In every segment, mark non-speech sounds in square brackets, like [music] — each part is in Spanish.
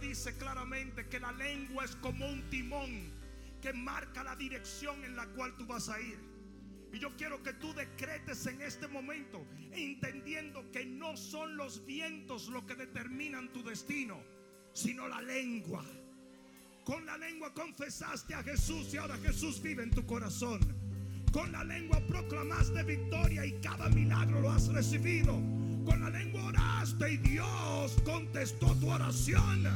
Dice claramente que la lengua es como un timón que marca la dirección en la cual tú vas a ir. Y yo quiero que tú decretes en este momento, entendiendo que no son los vientos lo que determinan tu destino, sino la lengua. Con la lengua confesaste a Jesús y ahora Jesús vive en tu corazón. Con la lengua proclamaste victoria y cada milagro lo has recibido. Con la lengua oraste y Dios contestó tu oración.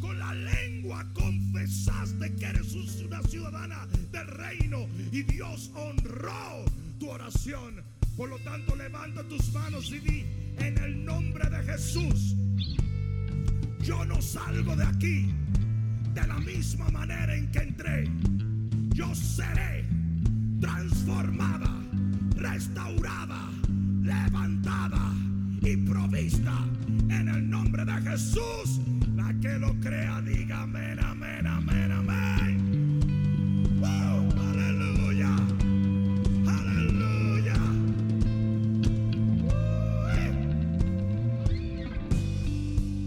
Con la lengua confesaste que eres una ciudadana del reino y Dios honró tu oración. Por lo tanto, levanta tus manos y di en el nombre de Jesús. Yo no salgo de aquí de la misma manera en que entré. Yo seré transformada, restaurada, levantada y provista en el nombre de Jesús. La que lo crea, diga amén, amén, amén, amén. Aleluya, aleluya. Uy.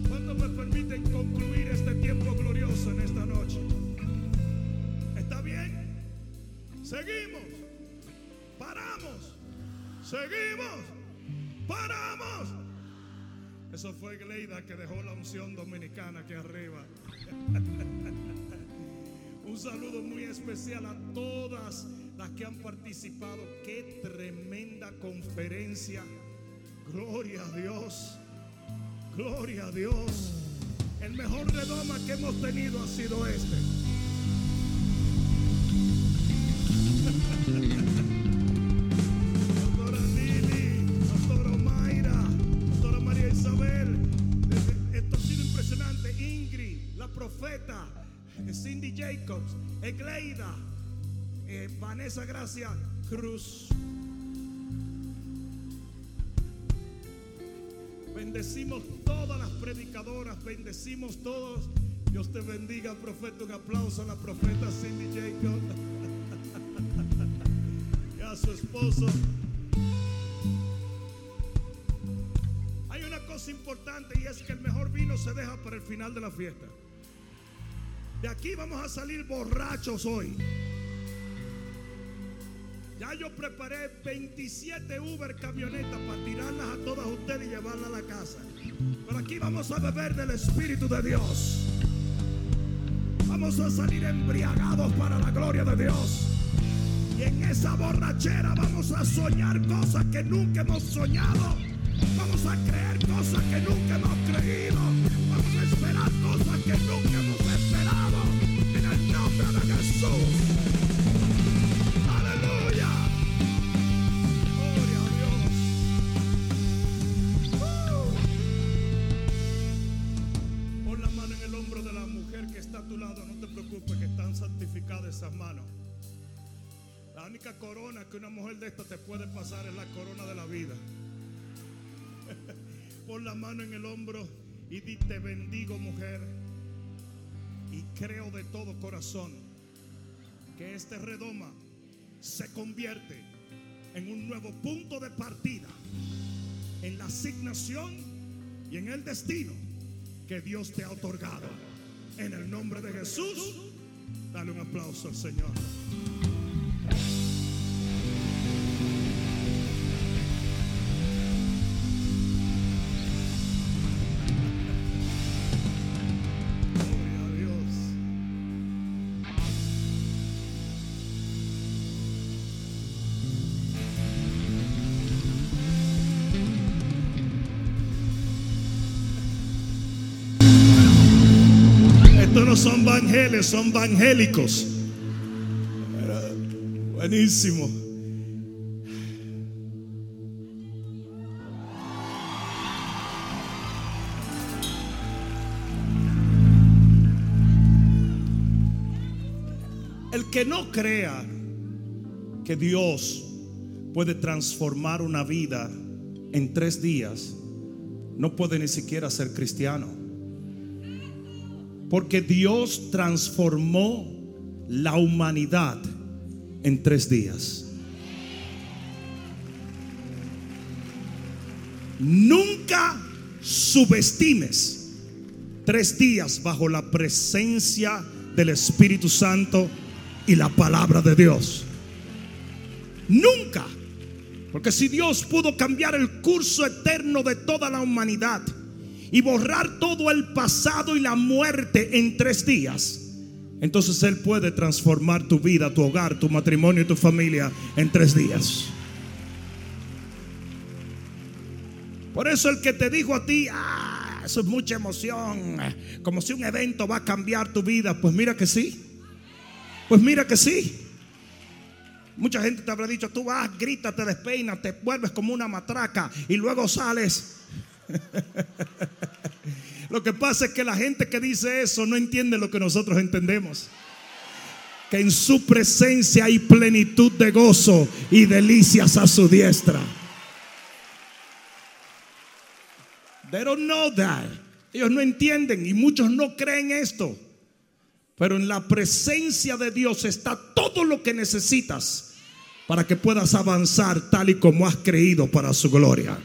¿Cuántos me permiten concluir este tiempo glorioso en esta noche? ¿Está bien? Seguimos. Paramos. Seguimos. Eso fue Gleida que dejó la unción dominicana aquí arriba. [laughs] Un saludo muy especial a todas las que han participado. Qué tremenda conferencia. Gloria a Dios. Gloria a Dios. El mejor redoma que hemos tenido ha sido este. Eh, Cindy Jacobs, Egleida, eh, Vanessa Gracia Cruz. Bendecimos todas las predicadoras, bendecimos todos. Dios te bendiga, profeta. Un aplauso a la profeta Cindy Jacob. [laughs] esposo. Hay una cosa importante y es que el mejor vino se deja para el final de la fiesta. De aquí vamos a salir borrachos hoy. Ya yo preparé 27 Uber camionetas para tirarlas a todas ustedes y llevarlas a la casa. Pero aquí vamos a beber del Espíritu de Dios. Vamos a salir embriagados para la gloria de Dios. Y en esa borrachera vamos a soñar cosas que nunca hemos soñado. Vamos a creer cosas que nunca hemos creído. Vamos a esperar cosas que nunca corona que una mujer de esta te puede pasar es la corona de la vida. [laughs] Pon la mano en el hombro y di te bendigo mujer. Y creo de todo corazón que este redoma se convierte en un nuevo punto de partida en la asignación y en el destino que Dios te ha otorgado. En el nombre de Jesús, dale un aplauso al Señor. Son vangeles, son vangélicos. Era Buenísimo. El que no crea que Dios puede transformar una vida en tres días, no puede ni siquiera ser cristiano. Porque Dios transformó la humanidad en tres días. Nunca subestimes tres días bajo la presencia del Espíritu Santo y la palabra de Dios. Nunca. Porque si Dios pudo cambiar el curso eterno de toda la humanidad y borrar todo el pasado y la muerte en tres días, entonces Él puede transformar tu vida, tu hogar, tu matrimonio y tu familia en tres días. Por eso el que te dijo a ti, ah, eso es mucha emoción, como si un evento va a cambiar tu vida, pues mira que sí. Pues mira que sí. Mucha gente te habrá dicho, tú vas, gritas, te despeinas, te vuelves como una matraca y luego sales. Lo que pasa es que la gente que dice eso no entiende lo que nosotros entendemos. Que en su presencia hay plenitud de gozo y delicias a su diestra. They don't know. Ellos no entienden y muchos no creen esto. Pero en la presencia de Dios está todo lo que necesitas para que puedas avanzar tal y como has creído para su gloria.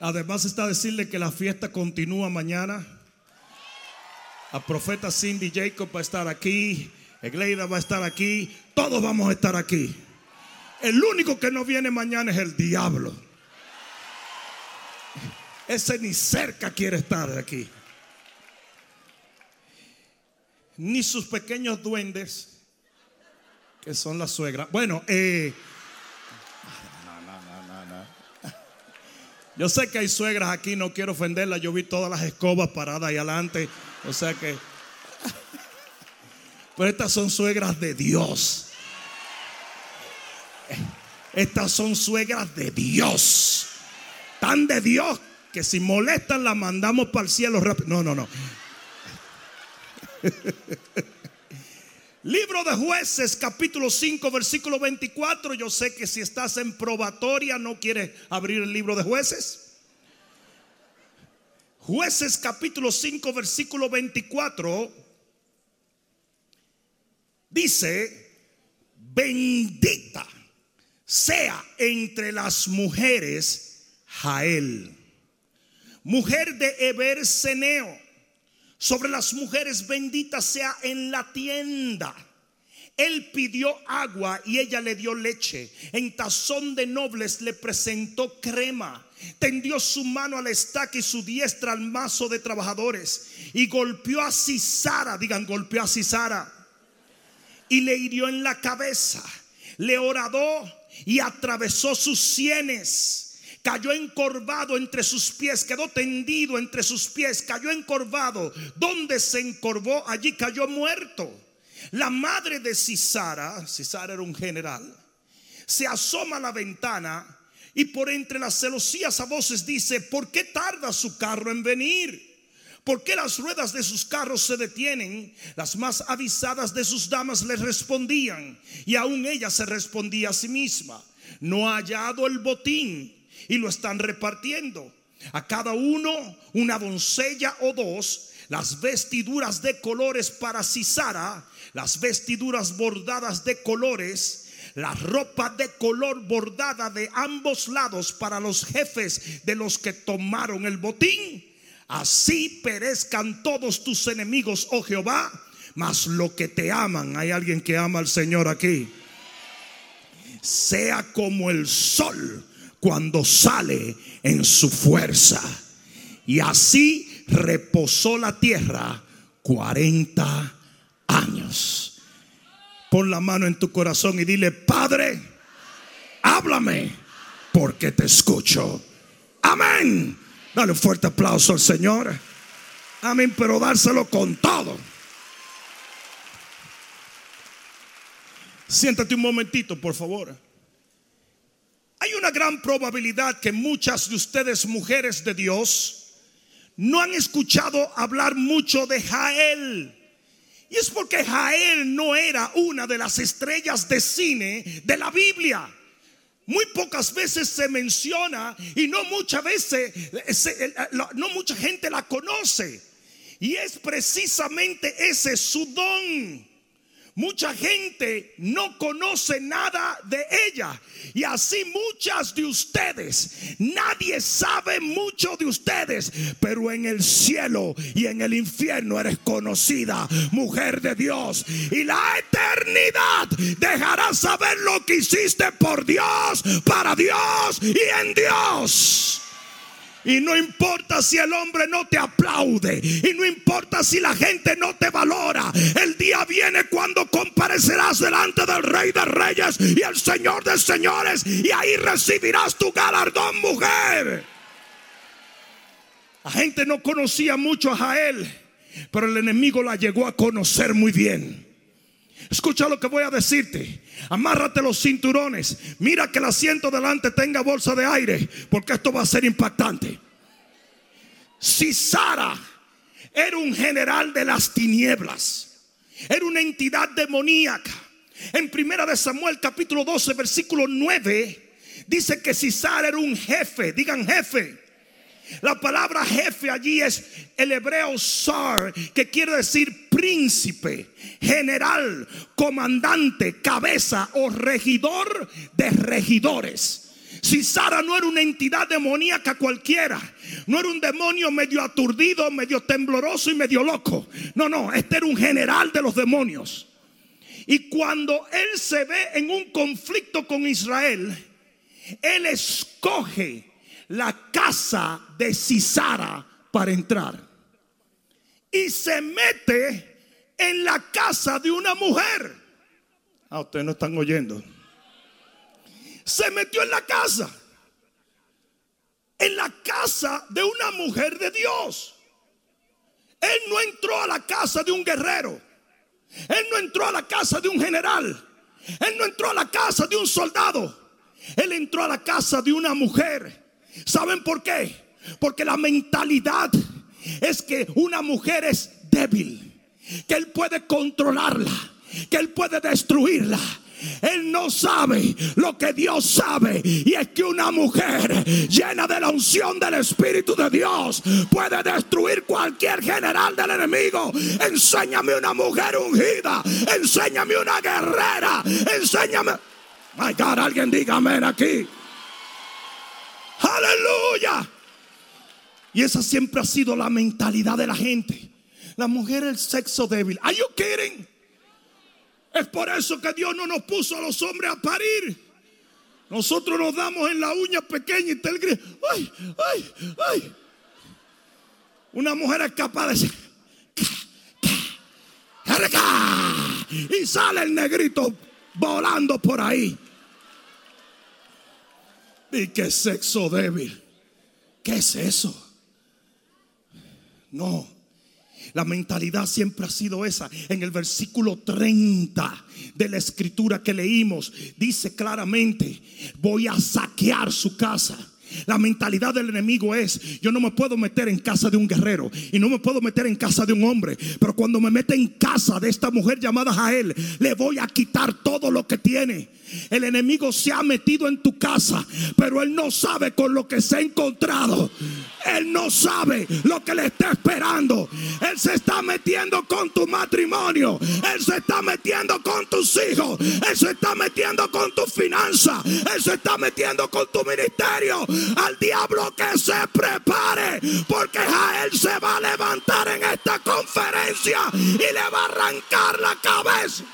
Además está decirle que la fiesta continúa mañana. La profeta Cindy Jacob va a estar aquí. Egleida va a estar aquí. Todos vamos a estar aquí. El único que no viene mañana es el diablo. Ese ni cerca quiere estar aquí. Ni sus pequeños duendes, que son las suegras. Bueno, eh, Yo sé que hay suegras aquí, no quiero ofenderlas. Yo vi todas las escobas paradas ahí adelante. O sea que. Pero estas son suegras de Dios. Estas son suegras de Dios. Tan de Dios que si molestan la mandamos para el cielo rápido. No, no, no. [laughs] Libro de jueces, capítulo 5, versículo 24. Yo sé que si estás en probatoria no quieres abrir el libro de jueces. Jueces, capítulo 5, versículo 24. Dice, bendita sea entre las mujeres Jael, mujer de Eber Seneo. Sobre las mujeres benditas sea en la tienda. Él pidió agua y ella le dio leche. En tazón de nobles le presentó crema. Tendió su mano al estaca y su diestra al mazo de trabajadores. Y golpeó a Cisara, digan, golpeó a Cisara. Y le hirió en la cabeza. Le horadó y atravesó sus sienes. Cayó encorvado entre sus pies, quedó tendido entre sus pies, cayó encorvado. Donde se encorvó, allí cayó muerto. La madre de Cisara, Cisara era un general, se asoma a la ventana y por entre las celosías a voces dice, ¿por qué tarda su carro en venir? ¿Por qué las ruedas de sus carros se detienen? Las más avisadas de sus damas le respondían y aún ella se respondía a sí misma. No ha hallado el botín y lo están repartiendo. A cada uno una doncella o dos, las vestiduras de colores para Cisara, las vestiduras bordadas de colores, la ropa de color bordada de ambos lados para los jefes de los que tomaron el botín. Así perezcan todos tus enemigos, oh Jehová, mas lo que te aman, hay alguien que ama al Señor aquí, sea como el sol cuando sale en su fuerza. Y así reposó la tierra 40 años. Pon la mano en tu corazón y dile, Padre, háblame porque te escucho. Amén. Dale un fuerte aplauso al Señor. Amén, pero dárselo con todo. Siéntate un momentito, por favor. Hay una gran probabilidad que muchas de ustedes, mujeres de Dios, no han escuchado hablar mucho de Jael. Y es porque Jael no era una de las estrellas de cine de la Biblia. Muy pocas veces se menciona y no muchas veces, no mucha gente la conoce. Y es precisamente ese su don. Mucha gente no conoce nada de ella. Y así muchas de ustedes, nadie sabe mucho de ustedes, pero en el cielo y en el infierno eres conocida, mujer de Dios. Y la eternidad dejará saber lo que hiciste por Dios, para Dios y en Dios. Y no importa si el hombre no te aplaude. Y no importa si la gente no te valora. El día viene cuando comparecerás delante del Rey de Reyes y el Señor de Señores. Y ahí recibirás tu galardón, mujer. La gente no conocía mucho a Jael. Pero el enemigo la llegó a conocer muy bien. Escucha lo que voy a decirte. Amárrate los cinturones. Mira que el asiento delante tenga bolsa de aire, porque esto va a ser impactante. Si Sara era un general de las tinieblas, era una entidad demoníaca. En primera de Samuel capítulo 12 versículo 9 dice que si Sara era un jefe, digan jefe. La palabra jefe allí es el hebreo sar, que quiere decir príncipe, general, comandante, cabeza o regidor de regidores. Si Sara no era una entidad demoníaca cualquiera, no era un demonio medio aturdido, medio tembloroso y medio loco. No, no, este era un general de los demonios. Y cuando él se ve en un conflicto con Israel, él escoge la casa de Cisara para entrar. Y se mete en la casa de una mujer. Ah, ustedes no están oyendo. Se metió en la casa. En la casa de una mujer de Dios. Él no entró a la casa de un guerrero. Él no entró a la casa de un general. Él no entró a la casa de un soldado. Él entró a la casa de una mujer ¿Saben por qué? Porque la mentalidad es que una mujer es débil, que él puede controlarla, que él puede destruirla. Él no sabe lo que Dios sabe. Y es que una mujer llena de la unción del Espíritu de Dios puede destruir cualquier general del enemigo. Enséñame una mujer ungida. Enséñame una guerrera. Enséñame. My God, alguien diga amén aquí. Aleluya. Y esa siempre ha sido la mentalidad de la gente. La mujer es el sexo débil. Are you kidding? Es por eso que Dios no nos puso a los hombres a parir. Nosotros nos damos en la uña pequeña y te grito. ¡Ay, ay, ay! Una mujer es capaz de decir. Y sale el negrito volando por ahí. Y qué sexo débil. ¿Qué es eso? No. La mentalidad siempre ha sido esa. En el versículo 30 de la escritura que leímos, dice claramente, voy a saquear su casa. La mentalidad del enemigo es, yo no me puedo meter en casa de un guerrero y no me puedo meter en casa de un hombre, pero cuando me mete en casa de esta mujer llamada Jael, le voy a quitar todo lo que tiene. El enemigo se ha metido en tu casa, pero él no sabe con lo que se ha encontrado. Él no sabe lo que le está esperando. Él se está metiendo con tu matrimonio. Él se está metiendo con tus hijos. Él se está metiendo con tu finanza. Él se está metiendo con tu ministerio. Al diablo que se prepare. Porque Jael se va a levantar en esta conferencia y le va a arrancar la cabeza.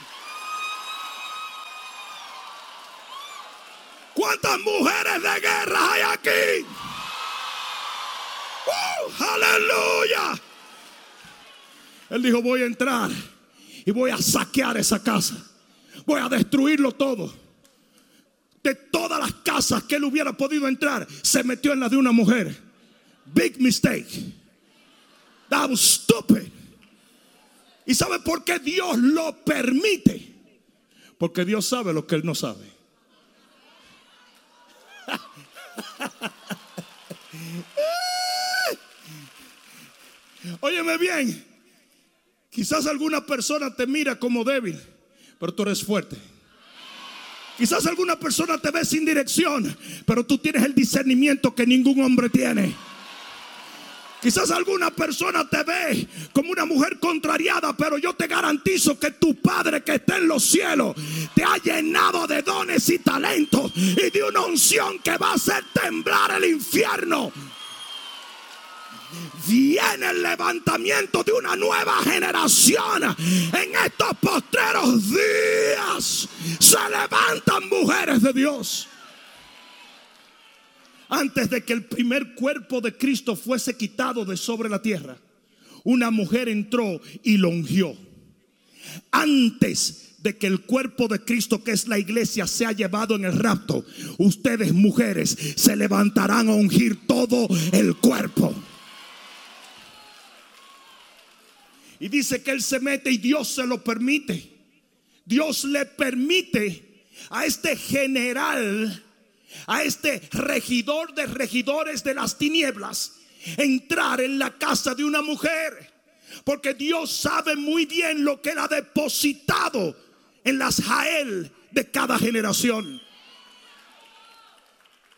¿Cuántas mujeres de guerra hay aquí? ¡Uh! aleluya. Él dijo, voy a entrar y voy a saquear esa casa. Voy a destruirlo todo. De todas las casas que él hubiera podido entrar, se metió en la de una mujer. Big mistake. That was stupid. ¿Y sabe por qué Dios lo permite? Porque Dios sabe lo que él no sabe. [laughs] Óyeme bien. Quizás alguna persona te mira como débil, pero tú eres fuerte. Quizás alguna persona te ve sin dirección, pero tú tienes el discernimiento que ningún hombre tiene. Quizás alguna persona te ve como una mujer contrariada, pero yo te garantizo que tu Padre que está en los cielos te ha llenado de dones y talentos y de una unción que va a hacer temblar el infierno. Viene el levantamiento de una nueva generación. En estos postreros días se levantan mujeres de Dios antes de que el primer cuerpo de Cristo fuese quitado de sobre la tierra, una mujer entró y lo ungió. Antes de que el cuerpo de Cristo, que es la iglesia, sea llevado en el rapto, ustedes mujeres se levantarán a ungir todo el cuerpo. Y dice que Él se mete y Dios se lo permite. Dios le permite a este general a este regidor de regidores de las tinieblas entrar en la casa de una mujer. Porque Dios sabe muy bien lo que él ha depositado en las Jael de cada generación.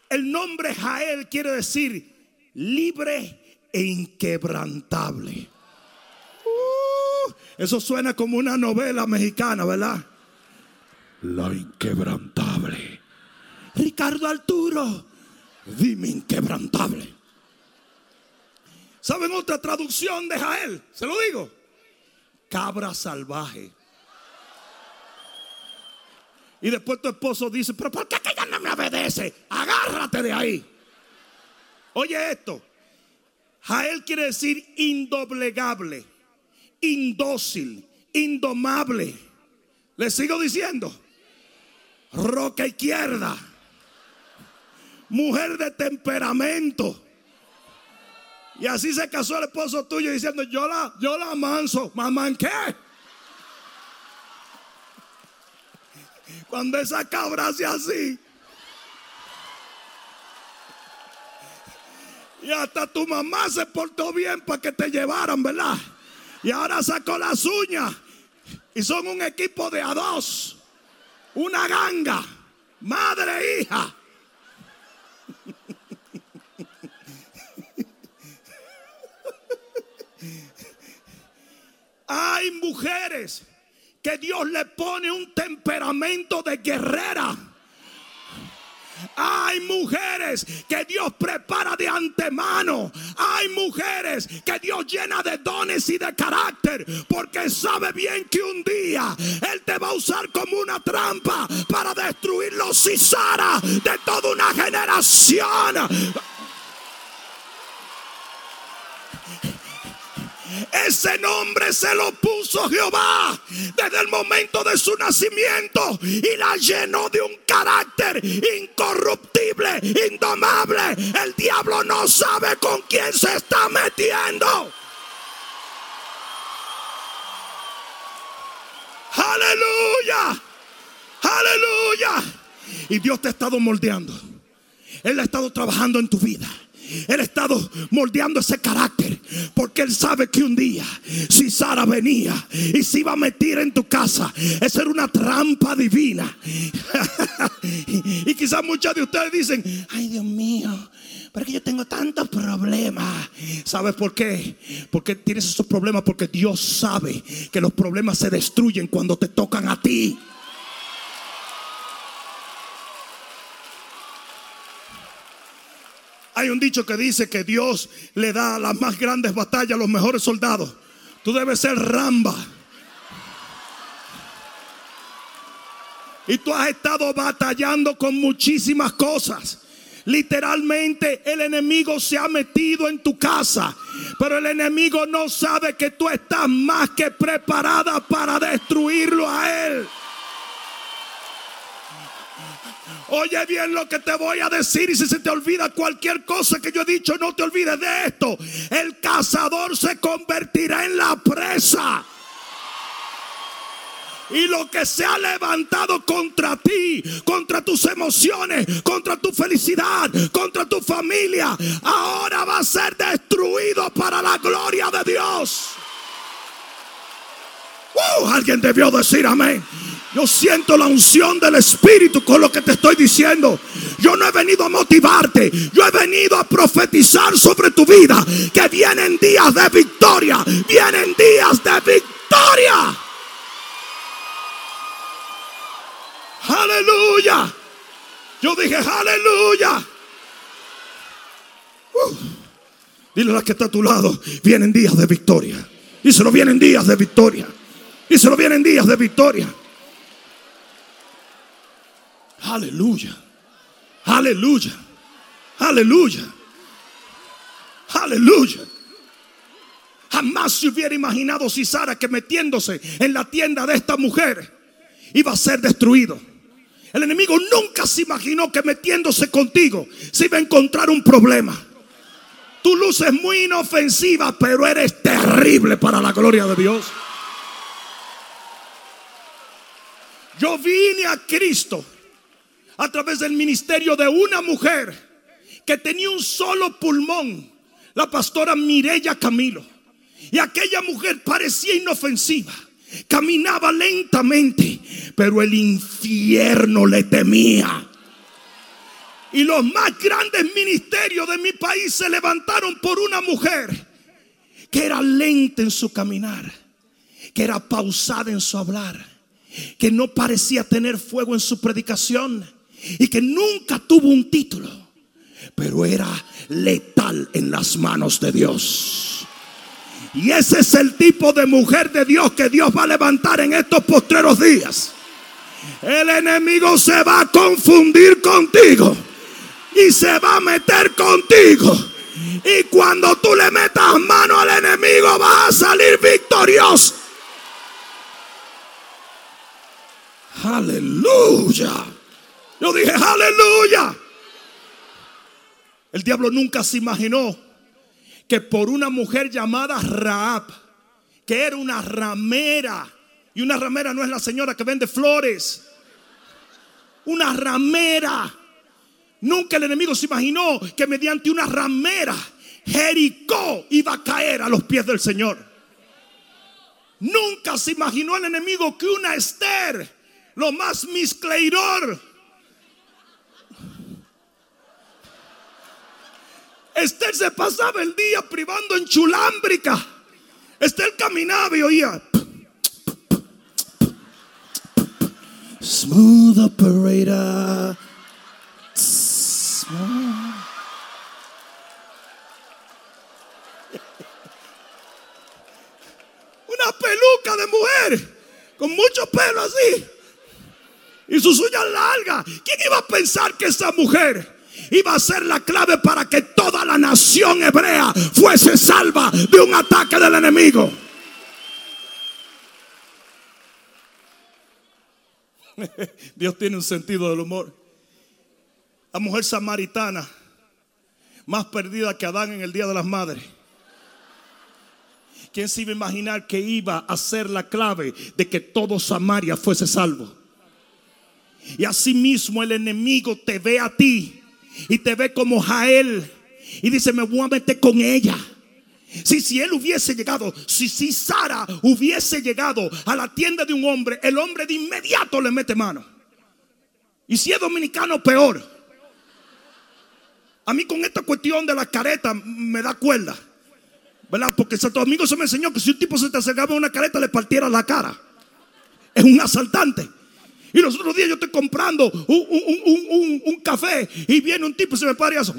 El nombre Jael quiere decir libre e inquebrantable. Eso suena como una novela mexicana, ¿verdad? La inquebrantable. Ricardo Arturo, dime inquebrantable. ¿Saben otra traducción de Jael? Se lo digo. Cabra salvaje. Y después tu esposo dice, pero ¿por qué ella no me obedece? Agárrate de ahí. Oye esto. Jael quiere decir indoblegable, indócil, indomable. Le sigo diciendo. Roca izquierda mujer de temperamento. Y así se casó el esposo tuyo diciendo, yo la, yo la amanso. ¿Mamá en qué? Cuando esa cabra hace así. Y hasta tu mamá se portó bien para que te llevaran, ¿verdad? Y ahora sacó las uñas. Y son un equipo de a dos. Una ganga. Madre e hija. Hay mujeres que Dios le pone un temperamento de guerrera. Hay mujeres que Dios prepara de antemano. Hay mujeres que Dios llena de dones y de carácter. Porque sabe bien que un día Él te va a usar como una trampa para destruir los Cisara de toda una generación. Ese nombre se lo puso Jehová desde el momento de su nacimiento y la llenó de un carácter incorruptible, indomable. El diablo no sabe con quién se está metiendo. Aleluya. Aleluya. Y Dios te ha estado moldeando. Él ha estado trabajando en tu vida. Él ha estado moldeando ese carácter. Porque Él sabe que un día, si Sara venía y se iba a meter en tu casa, esa era una trampa divina. [laughs] y quizás muchos de ustedes dicen, ay Dios mío, pero que yo tengo tantos problemas. ¿Sabes por qué? Porque tienes esos problemas porque Dios sabe que los problemas se destruyen cuando te tocan a ti. Hay un dicho que dice que Dios le da las más grandes batallas a los mejores soldados. Tú debes ser Ramba. Y tú has estado batallando con muchísimas cosas. Literalmente el enemigo se ha metido en tu casa. Pero el enemigo no sabe que tú estás más que preparada para destruirlo a él. Oye bien lo que te voy a decir y si se te olvida cualquier cosa que yo he dicho, no te olvides de esto. El cazador se convertirá en la presa. Y lo que se ha levantado contra ti, contra tus emociones, contra tu felicidad, contra tu familia, ahora va a ser destruido para la gloria de Dios. Uh, alguien debió decir amén. Yo siento la unción del Espíritu con lo que te estoy diciendo. Yo no he venido a motivarte. Yo he venido a profetizar sobre tu vida. Que vienen días de victoria. Vienen días de victoria. Aleluya. Yo dije aleluya. Uh. Dile a la que está a tu lado. Vienen días de victoria. Y se vienen días de victoria. Y se vienen días de victoria. Aleluya. Aleluya. Aleluya. Aleluya. Jamás se hubiera imaginado si Sara que metiéndose en la tienda de esta mujer iba a ser destruido. El enemigo nunca se imaginó que metiéndose contigo se iba a encontrar un problema. Tu luz es muy inofensiva, pero eres terrible para la gloria de Dios. Yo vine a Cristo a través del ministerio de una mujer que tenía un solo pulmón, la pastora Mirella Camilo. Y aquella mujer parecía inofensiva, caminaba lentamente, pero el infierno le temía. Y los más grandes ministerios de mi país se levantaron por una mujer que era lenta en su caminar, que era pausada en su hablar, que no parecía tener fuego en su predicación y que nunca tuvo un título, pero era letal en las manos de Dios. Y ese es el tipo de mujer de Dios que Dios va a levantar en estos postreros días. El enemigo se va a confundir contigo y se va a meter contigo. Y cuando tú le metas mano al enemigo vas a salir victorioso. Aleluya. Yo dije, aleluya. El diablo nunca se imaginó que por una mujer llamada Raab, que era una ramera, y una ramera no es la señora que vende flores, una ramera. Nunca el enemigo se imaginó que mediante una ramera Jericó iba a caer a los pies del Señor. Nunca se imaginó el enemigo que una Esther lo más miscleidor. Esther se pasaba el día privando en chulámbrica. Esther caminaba y oía. Smooth operator. Una peluca de mujer con mucho pelo así y sus uñas largas. ¿Quién iba a pensar que esa mujer iba a ser la clave para que toda la nación hebrea fuese salva de un ataque del enemigo? [laughs] Dios tiene un sentido del humor. La mujer samaritana, más perdida que Adán en el Día de las Madres. ¿Quién se iba a imaginar que iba a ser la clave de que todo Samaria fuese salvo? Y asimismo el enemigo te ve a ti y te ve como Jael y dice, me voy a meter con ella. Si, si él hubiese llegado, si, si Sara hubiese llegado a la tienda de un hombre, el hombre de inmediato le mete mano. Y si es dominicano, peor. A mí con esta cuestión de la careta me da cuerda. ¿Verdad? Porque Santo Domingo se me enseñó que si un tipo se te acercaba a una careta le partiera la cara. Es un asaltante. Y los otros días yo estoy comprando un, café y viene un tipo y se me para y hace.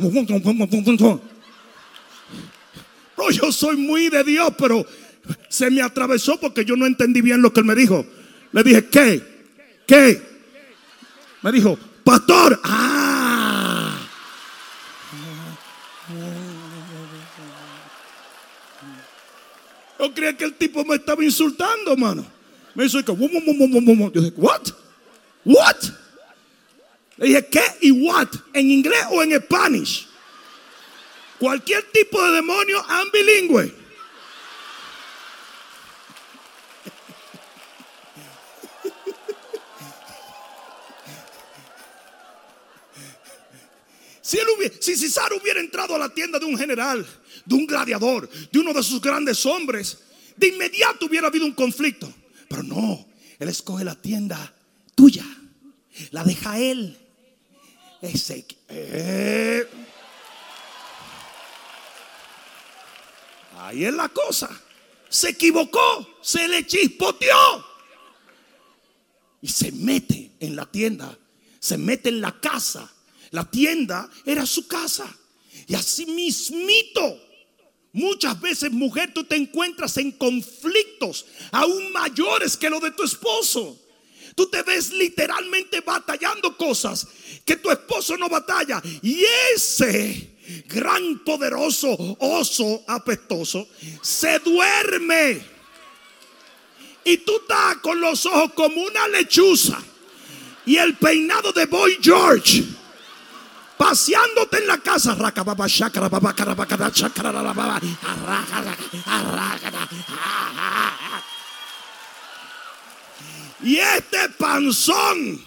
Yo soy muy de Dios, pero se me atravesó porque yo no entendí bien lo que él me dijo. Le dije, ¿qué? ¿Qué? Me dijo, pastor, ah. Yo creía que el tipo me estaba insultando, hermano. Me hizo que, yo dije, ¿what? ¿What? Le dije, ¿qué y what? ¿En inglés o en español? Cualquier tipo de demonio ambilingüe. Si, él si César hubiera entrado a la tienda de un general, de un gladiador, de uno de sus grandes hombres, de inmediato hubiera habido un conflicto. Pero no, él escoge la tienda tuya, la deja él. Eh, Ahí es la cosa. Se equivocó, se le chispoteó. Y se mete en la tienda, se mete en la casa. La tienda era su casa. Y así mismito, muchas veces mujer, tú te encuentras en conflictos aún mayores que los de tu esposo. Tú te ves literalmente batallando cosas que tu esposo no batalla. Y ese gran poderoso oso apestoso, se duerme. Y tú estás con los ojos como una lechuza. Y el peinado de Boy George. Paseándote en la casa. Y este panzón.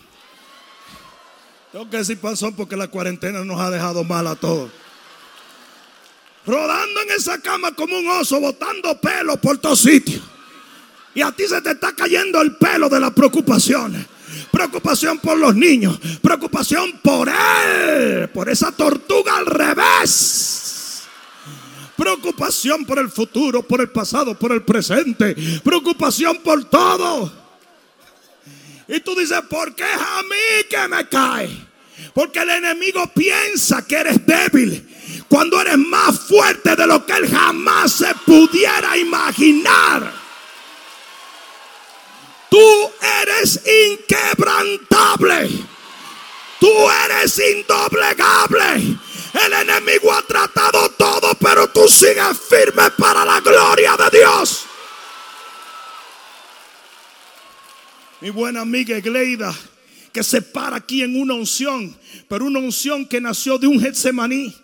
Tengo que decir panzón porque la cuarentena nos ha dejado mal a todos rodando en esa cama como un oso, botando pelo por todos sitios. Y a ti se te está cayendo el pelo de las preocupaciones. Preocupación por los niños. Preocupación por él. Por esa tortuga al revés. Preocupación por el futuro, por el pasado, por el presente. Preocupación por todo. Y tú dices, ¿por qué es a mí que me cae? Porque el enemigo piensa que eres débil cuando eres más fuerte de lo que él jamás se pudiera imaginar. Tú eres inquebrantable. Tú eres indoblegable. El enemigo ha tratado todo, pero tú sigues firme para la gloria de Dios. Mi buena amiga Gleida, que se para aquí en una unción, pero una unción que nació de un Getsemaní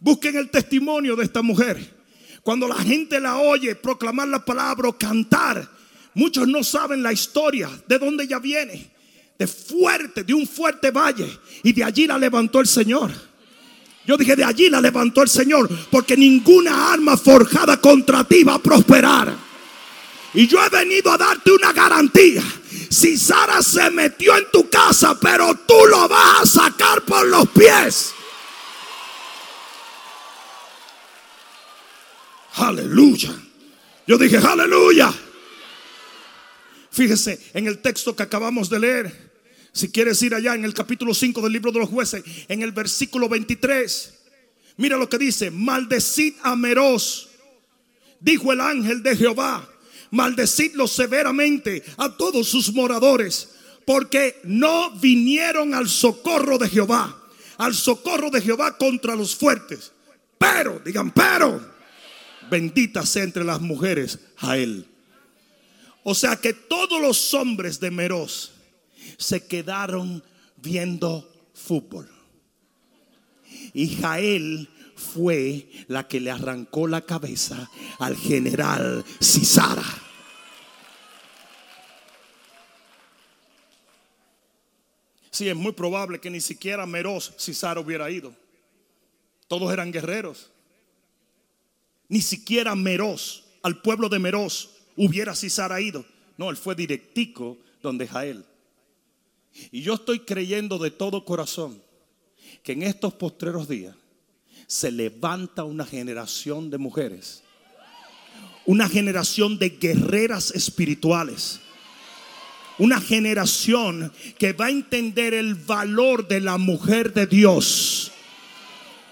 Busquen el testimonio de esta mujer. Cuando la gente la oye proclamar la palabra o cantar, muchos no saben la historia de dónde ella viene. De fuerte, de un fuerte valle. Y de allí la levantó el Señor. Yo dije, de allí la levantó el Señor. Porque ninguna arma forjada contra ti va a prosperar. Y yo he venido a darte una garantía Si Sara se metió en tu casa, pero tú lo vas a sacar por los pies. Aleluya. Yo dije, aleluya. Fíjese en el texto que acabamos de leer. Si quieres ir allá en el capítulo 5 del libro de los jueces, en el versículo 23, mira lo que dice, maldecid a Meroz, dijo el ángel de Jehová, maldecidlo severamente a todos sus moradores, porque no vinieron al socorro de Jehová, al socorro de Jehová contra los fuertes. Pero, digan, pero, bendita sea entre las mujeres a él. O sea que todos los hombres de Meroz se quedaron viendo fútbol. Y Jael fue la que le arrancó la cabeza al general Cisara. Sí, es muy probable que ni siquiera Meroz Cisara hubiera ido. Todos eran guerreros. Ni siquiera Meroz, al pueblo de Meroz, hubiera Cisara ido. No, él fue directico donde Jael. Y yo estoy creyendo de todo corazón que en estos postreros días se levanta una generación de mujeres, una generación de guerreras espirituales, una generación que va a entender el valor de la mujer de Dios.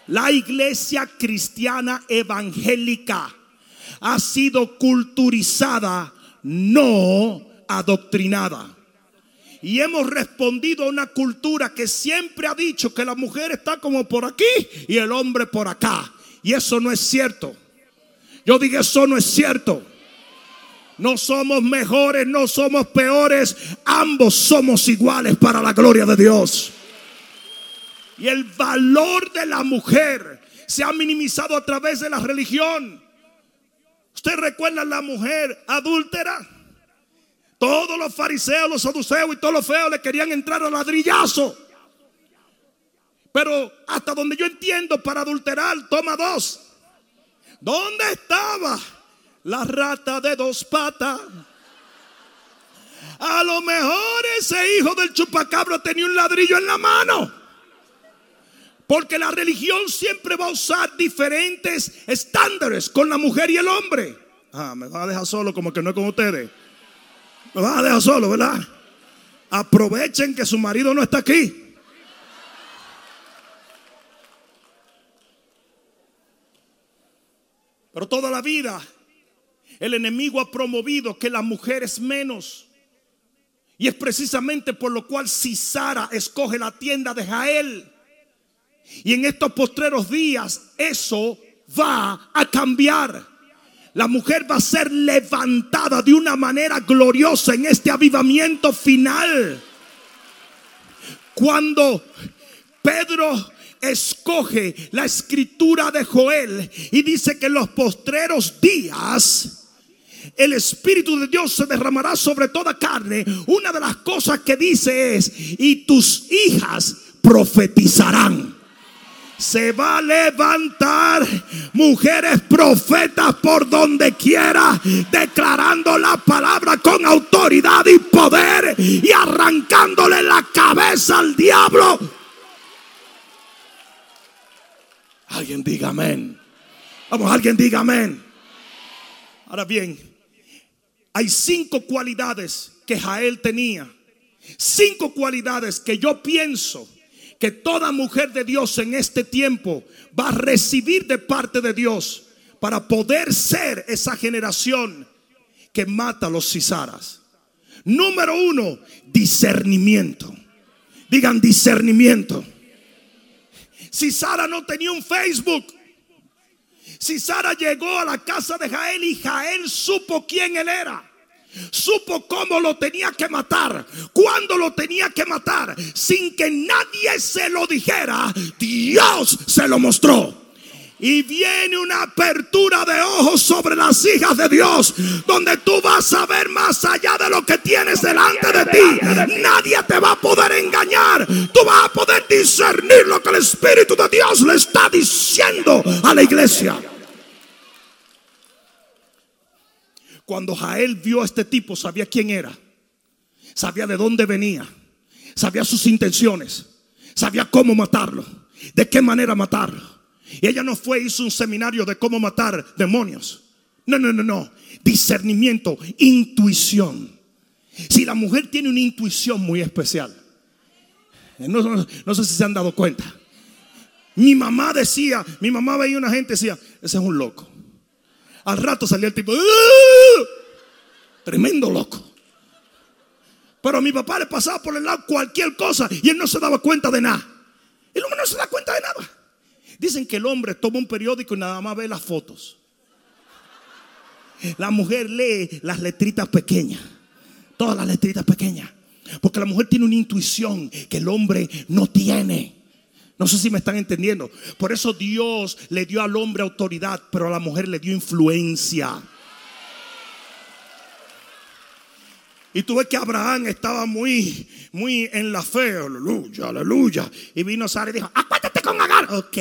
La iglesia cristiana evangélica ha sido culturizada, no adoctrinada. Y hemos respondido a una cultura que siempre ha dicho que la mujer está como por aquí y el hombre por acá. Y eso no es cierto. Yo digo, eso no es cierto. No somos mejores, no somos peores. Ambos somos iguales para la gloria de Dios. Y el valor de la mujer se ha minimizado a través de la religión. ¿Usted recuerda a la mujer adúltera? Todos los fariseos, los saduceos y todos los feos le querían entrar a ladrillazo. Pero hasta donde yo entiendo, para adulterar, toma dos. ¿Dónde estaba la rata de dos patas? A lo mejor ese hijo del chupacabro tenía un ladrillo en la mano. Porque la religión siempre va a usar diferentes estándares con la mujer y el hombre. Ah, me va a dejar solo como que no es con ustedes. Me van a dejar solo, ¿verdad? Aprovechen que su marido no está aquí. Pero toda la vida el enemigo ha promovido que la mujer es menos. Y es precisamente por lo cual si Sara escoge la tienda de Jael. Y en estos postreros días eso va a cambiar. La mujer va a ser levantada de una manera gloriosa en este avivamiento final. Cuando Pedro escoge la escritura de Joel y dice que en los postreros días el Espíritu de Dios se derramará sobre toda carne. Una de las cosas que dice es, y tus hijas profetizarán se va a levantar mujeres profetas por donde quiera, declarando la palabra con autoridad y poder y arrancándole la cabeza al diablo. Alguien diga amén. Vamos, alguien diga amén. Ahora bien, hay cinco cualidades que Jael tenía. Cinco cualidades que yo pienso que toda mujer de Dios en este tiempo va a recibir de parte de Dios para poder ser esa generación que mata a los cizaras. Número uno, discernimiento. Digan discernimiento. Si Sara no tenía un Facebook, si Sara llegó a la casa de Jael y Jael supo quién él era supo cómo lo tenía que matar, cuándo lo tenía que matar, sin que nadie se lo dijera, Dios se lo mostró. Y viene una apertura de ojos sobre las hijas de Dios, donde tú vas a ver más allá de lo que tienes delante de ti. Nadie te va a poder engañar. Tú vas a poder discernir lo que el Espíritu de Dios le está diciendo a la iglesia. Cuando Jael vio a este tipo, sabía quién era. sabía de dónde venía, sabía sus intenciones, sabía cómo matarlo, de qué manera matarlo. Y ella no fue, hizo un seminario de cómo matar demonios. No, no, no, no. Discernimiento, intuición. Si la mujer tiene una intuición muy especial, no, no sé si se han dado cuenta. Mi mamá decía, mi mamá veía una gente y decía, ese es un loco. Al rato salía el tipo, tremendo loco. Pero a mi papá le pasaba por el lado cualquier cosa y él no se daba cuenta de nada. El hombre no se da cuenta de nada. Dicen que el hombre toma un periódico y nada más ve las fotos. La mujer lee las letritas pequeñas. Todas las letritas pequeñas. Porque la mujer tiene una intuición que el hombre no tiene. No sé si me están entendiendo. Por eso Dios le dio al hombre autoridad, pero a la mujer le dio influencia. Y tú ves que Abraham estaba muy, muy en la fe. Aleluya, aleluya. Y vino Sara y dijo, acuérdate con Agar. Ok.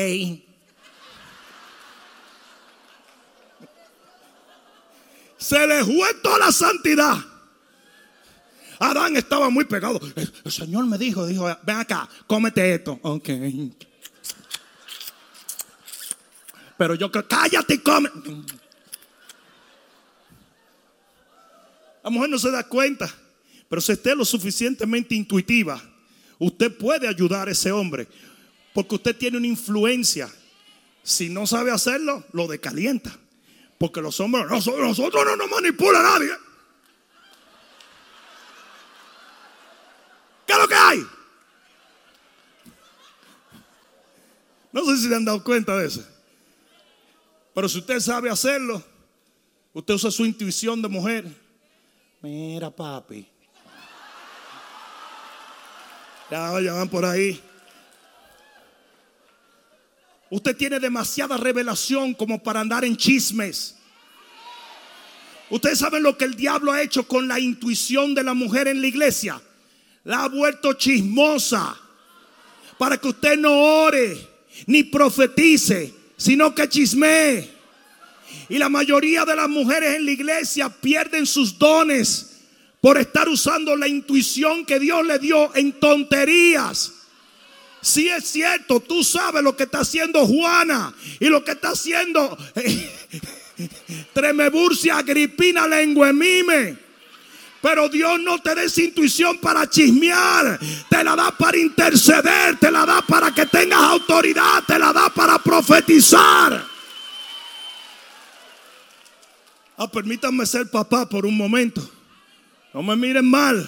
Se le fue toda la santidad. Adán estaba muy pegado. El, Señor me dijo, dijo, ven acá, cómete esto. Ok. Pero yo creo, cállate y come. La mujer no se da cuenta, pero si usted es lo suficientemente intuitiva, usted puede ayudar a ese hombre, porque usted tiene una influencia. Si no sabe hacerlo, lo decalienta. Porque los hombres, nosotros no nos manipula nadie. ¿Qué es lo que hay? No sé si le han dado cuenta de eso. Pero si usted sabe hacerlo, usted usa su intuición de mujer. Mira, papi. Ya, ya van por ahí. Usted tiene demasiada revelación como para andar en chismes. Ustedes saben lo que el diablo ha hecho con la intuición de la mujer en la iglesia la ha vuelto chismosa para que usted no ore ni profetice, sino que chismee. Y la mayoría de las mujeres en la iglesia pierden sus dones por estar usando la intuición que Dios le dio en tonterías. Si es cierto, tú sabes lo que está haciendo Juana y lo que está haciendo [laughs] Tremeburcia Agripina Lenguemime. Pero Dios no te da esa intuición para chismear. Te la da para interceder. Te la da para que tengas autoridad. Te la da para profetizar. Ah, permítanme ser papá por un momento. No me miren mal.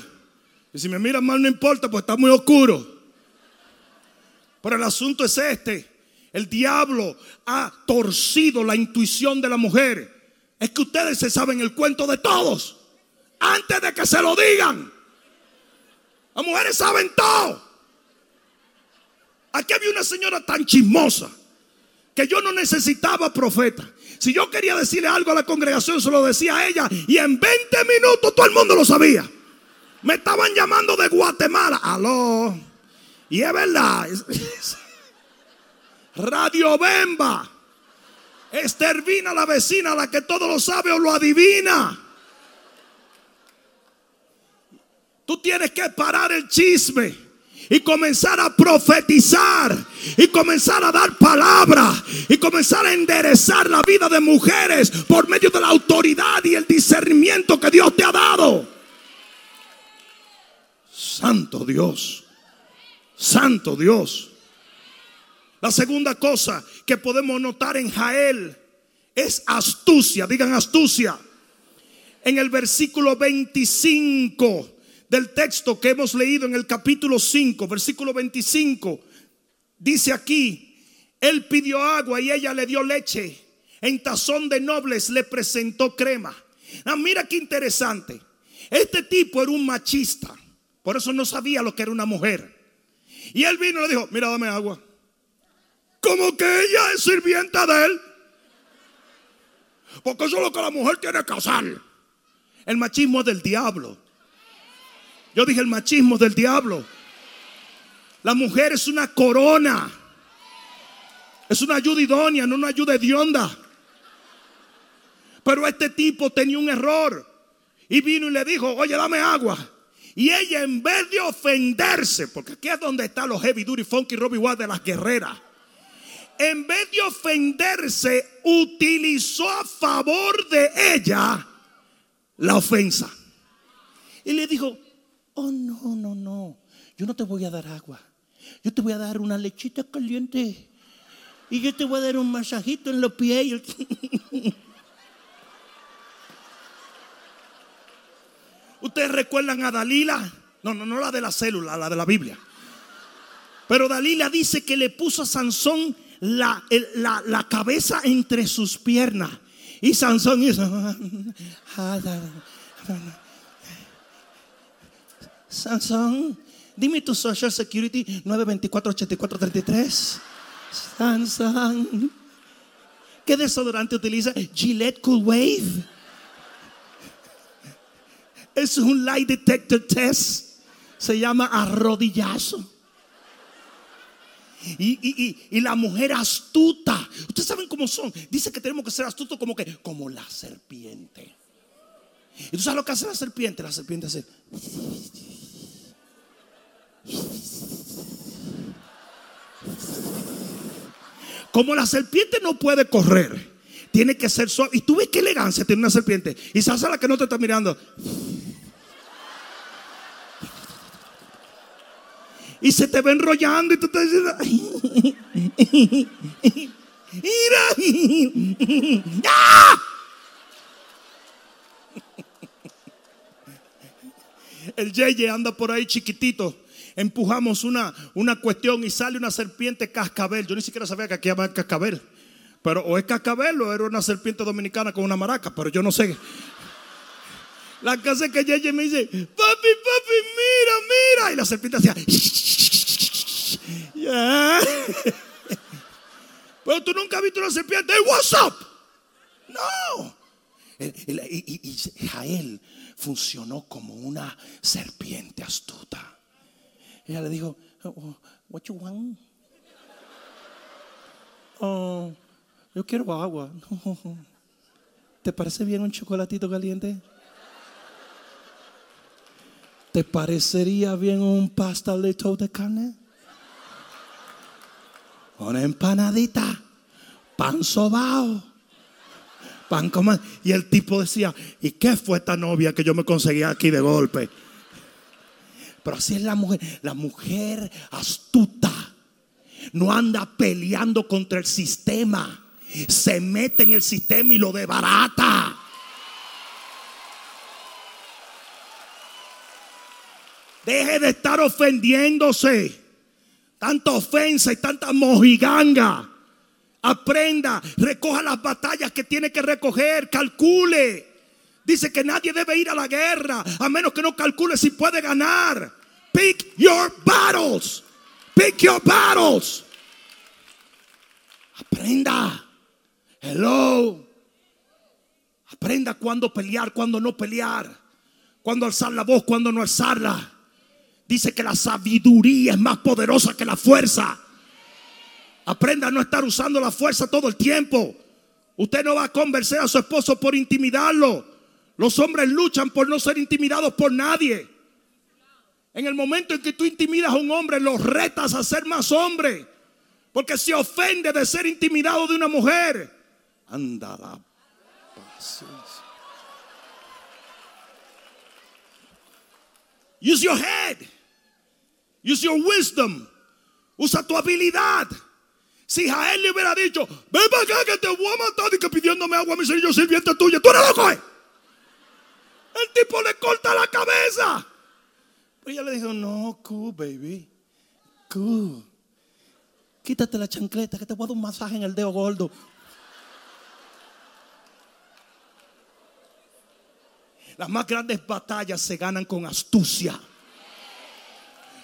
Y si me miran mal no importa, pues está muy oscuro. Pero el asunto es este. El diablo ha torcido la intuición de la mujer. Es que ustedes se saben el cuento de todos antes de que se lo digan. Las mujeres saben todo. Aquí había una señora tan chismosa que yo no necesitaba profeta. Si yo quería decirle algo a la congregación, se lo decía a ella. Y en 20 minutos todo el mundo lo sabía. Me estaban llamando de Guatemala. Aló. Y es verdad. Radio Bemba. Estervina, la vecina, la que todo lo sabe o lo adivina. Tú tienes que parar el chisme y comenzar a profetizar y comenzar a dar palabra y comenzar a enderezar la vida de mujeres por medio de la autoridad y el discernimiento que Dios te ha dado. Santo Dios, Santo Dios. La segunda cosa que podemos notar en Jael es astucia, digan astucia. En el versículo 25 del texto que hemos leído en el capítulo 5, versículo 25, dice aquí, él pidió agua y ella le dio leche. En tazón de nobles le presentó crema. Ah, mira qué interesante. Este tipo era un machista. Por eso no sabía lo que era una mujer. Y él vino y le dijo, mira, dame agua. Como que ella es sirvienta de él. Porque eso es lo que la mujer tiene que hacer. El machismo es del diablo. Yo dije el machismo del diablo. La mujer es una corona. Es una ayuda idónea, no una ayuda hedionda. Pero este tipo tenía un error. Y vino y le dijo, oye, dame agua. Y ella en vez de ofenderse, porque aquí es donde están los heavy duty funky Robbie Watt de las guerreras. En vez de ofenderse, utilizó a favor de ella la ofensa. Y le dijo, oh no, no, no, yo no te voy a dar agua. Yo te voy a dar una lechita caliente. Y yo te voy a dar un masajito en los pies. [laughs] Ustedes recuerdan a Dalila. No, no, no la de la célula, la de la Biblia. Pero Dalila dice que le puso a Sansón la, la, la cabeza entre sus piernas. Y Sansón hizo. [laughs] Sansón, dime tu social security 924-8433. Sansón. ¿Qué desodorante utiliza? Gillette Cool Wave. Es un light detector test. Se llama arrodillazo. Y, la mujer astuta. Ustedes saben cómo son. Dice que tenemos que ser astutos como que, como la serpiente. ¿Y tú sabes lo que hace la serpiente? La serpiente hace. Como la serpiente no puede correr, tiene que ser suave. Y tú ves qué elegancia tiene una serpiente. Y se hace la que no te está mirando. Y se te va enrollando y tú te dices, mira, ¡Ah! El Yeye anda por ahí chiquitito. Empujamos una, una cuestión y sale una serpiente cascabel. Yo ni siquiera sabía que aquí había cascabel. Pero o es cascabel o era una serpiente dominicana con una maraca. Pero yo no sé. La casa que Yeye me dice, papi, papi, mira, mira. Y la serpiente hacía. Pero tú nunca has visto una serpiente. Hey, what's up? No. Y, Jael funcionó como una serpiente astuta. Ella le dijo, oh, what you want? [laughs] Oh, yo quiero agua. [laughs] ¿Te parece bien un chocolatito caliente? [laughs] ¿Te parecería bien un pastelito de carne? Una empanadita, pan sobao pan como. Y el tipo decía, ¿y qué fue esta novia que yo me conseguí aquí de golpe? Pero así es la mujer, la mujer astuta. No anda peleando contra el sistema. Se mete en el sistema y lo debarata. Deje de estar ofendiéndose. Tanta ofensa y tanta mojiganga. Aprenda, recoja las batallas que tiene que recoger, calcule. Dice que nadie debe ir a la guerra a menos que no calcule si puede ganar. Pick your battles. Pick your battles. Aprenda. Hello. Aprenda cuándo pelear, cuándo no pelear. Cuándo alzar la voz, cuándo no alzarla. Dice que la sabiduría es más poderosa que la fuerza. Aprenda a no estar usando la fuerza todo el tiempo. Usted no va a convencer a su esposo por intimidarlo. Los hombres luchan por no ser intimidados por nadie. En el momento en que tú intimidas a un hombre, lo retas a ser más hombre. Porque se ofende de ser intimidado de una mujer. Anda la paciencia. Use your head. Use your wisdom. Usa tu habilidad. Si Jael le hubiera dicho, ven para acá que te voy a matar y que pidiéndome agua a mi señor sirviente tuya, tú eres loco. Eh? El tipo le corta la cabeza. Ella le dijo, no, cool, baby. Cool. Quítate la chancleta que te voy a dar un masaje en el dedo gordo. Las más grandes batallas se ganan con astucia.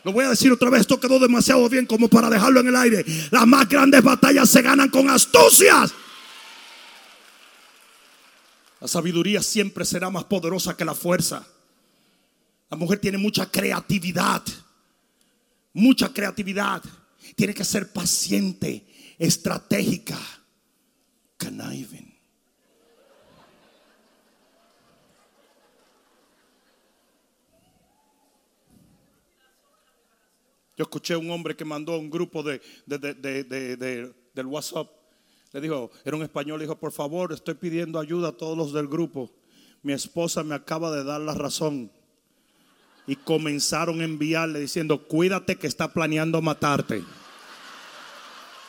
Lo voy a decir otra vez, esto quedó demasiado bien como para dejarlo en el aire. Las más grandes batallas se ganan con astucias. La sabiduría siempre será más poderosa que la fuerza. La mujer tiene mucha creatividad. Mucha creatividad. Tiene que ser paciente, estratégica, conniving. Yo escuché a un hombre que mandó un grupo de- del WhatsApp. Le dijo, era un español, le dijo, por favor, estoy pidiendo ayuda a todos los del grupo. Mi esposa me acaba de dar la razón. Y comenzaron a enviarle diciendo, cuídate que está planeando matarte.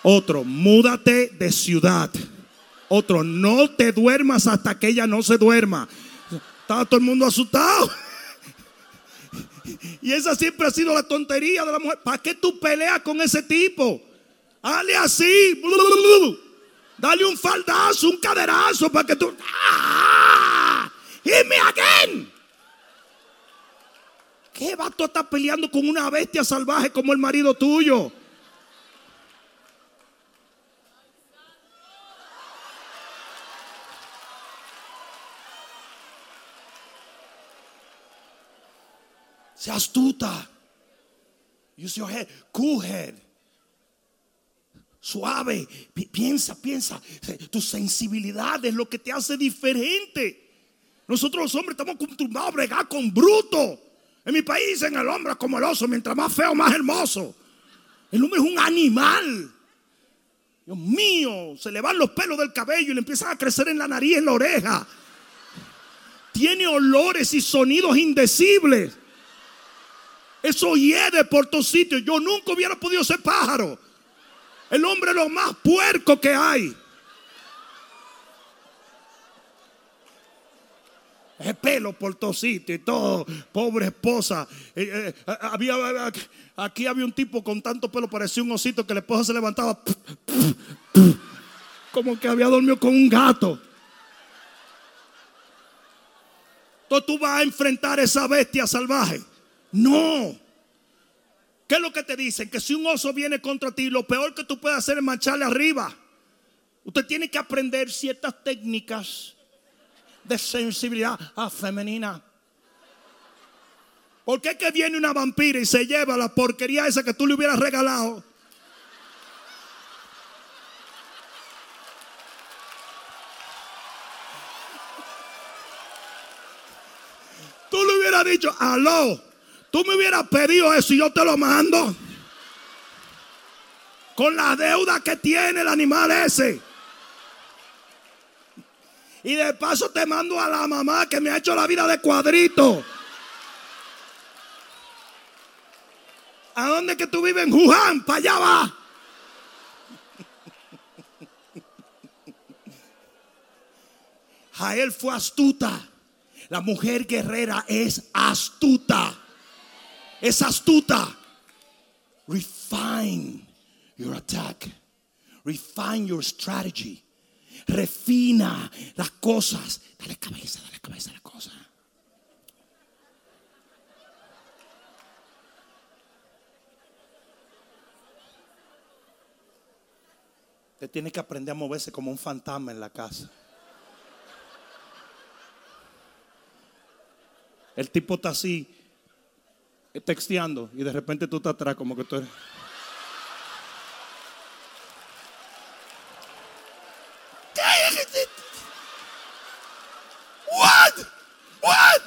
Otro, múdate de ciudad. Otro, no te duermas hasta que ella no se duerma. Estaba todo el mundo asustado. Y esa siempre ha sido la tontería de la mujer. ¿Para qué tú peleas con ese tipo? Dale así. Dale un faldazo, un caderazo para que tú. ¡Ah! ¡Hit me again! ¿Qué vato está peleando con una bestia salvaje como el marido tuyo? Sea astuta. Use your head. Cool head. Suave. Pi- Piensa, piensa. Tu sensibilidad es lo que te hace diferente. Nosotros los hombres estamos acostumbrados a bregar con bruto. En mi país dicen el hombre como el oso. Mientras más feo, más hermoso. El hombre es un animal. Dios mío, se le van los pelos del cabello y le empiezan a crecer en la nariz en la oreja. Tiene olores y sonidos indecibles. Eso hiede por todos sitios. Yo nunca hubiera podido ser pájaro. El hombre es lo más puerco que hay. Pelo por todos sitios y todo. Pobre esposa. Eh, eh, había, aquí había un tipo con tanto pelo, parecía un osito que la esposa se levantaba. Como que había dormido con un gato. Entonces tú vas a enfrentar esa bestia salvaje. No. ¿Qué es lo que te dicen? Que si un oso viene contra ti, lo peor que tú puedes hacer es mancharle arriba. Usted tiene que aprender ciertas técnicas de sensibilidad ah, femenina. ¿Por qué que viene una vampira y se lleva la porquería esa que tú le hubieras regalado? Tú le hubieras dicho, aló, tú me hubieras pedido eso y yo te lo mando. Con la deuda que tiene el animal ese. Y de paso te mando a la mamá que me ha hecho la vida de cuadrito. ¿A dónde que tú vives? En Wuhan, para allá va. Jael fue astuta. La mujer guerrera es astuta. Es astuta. Refine your attack. Refine your strategy. Refina las cosas. Dale cabeza, dale cabeza a la cosa. Usted tiene que aprender a moverse como un fantasma en la casa. El tipo está así, texteando, y de repente tú estás atrás como que tú eres. What? What?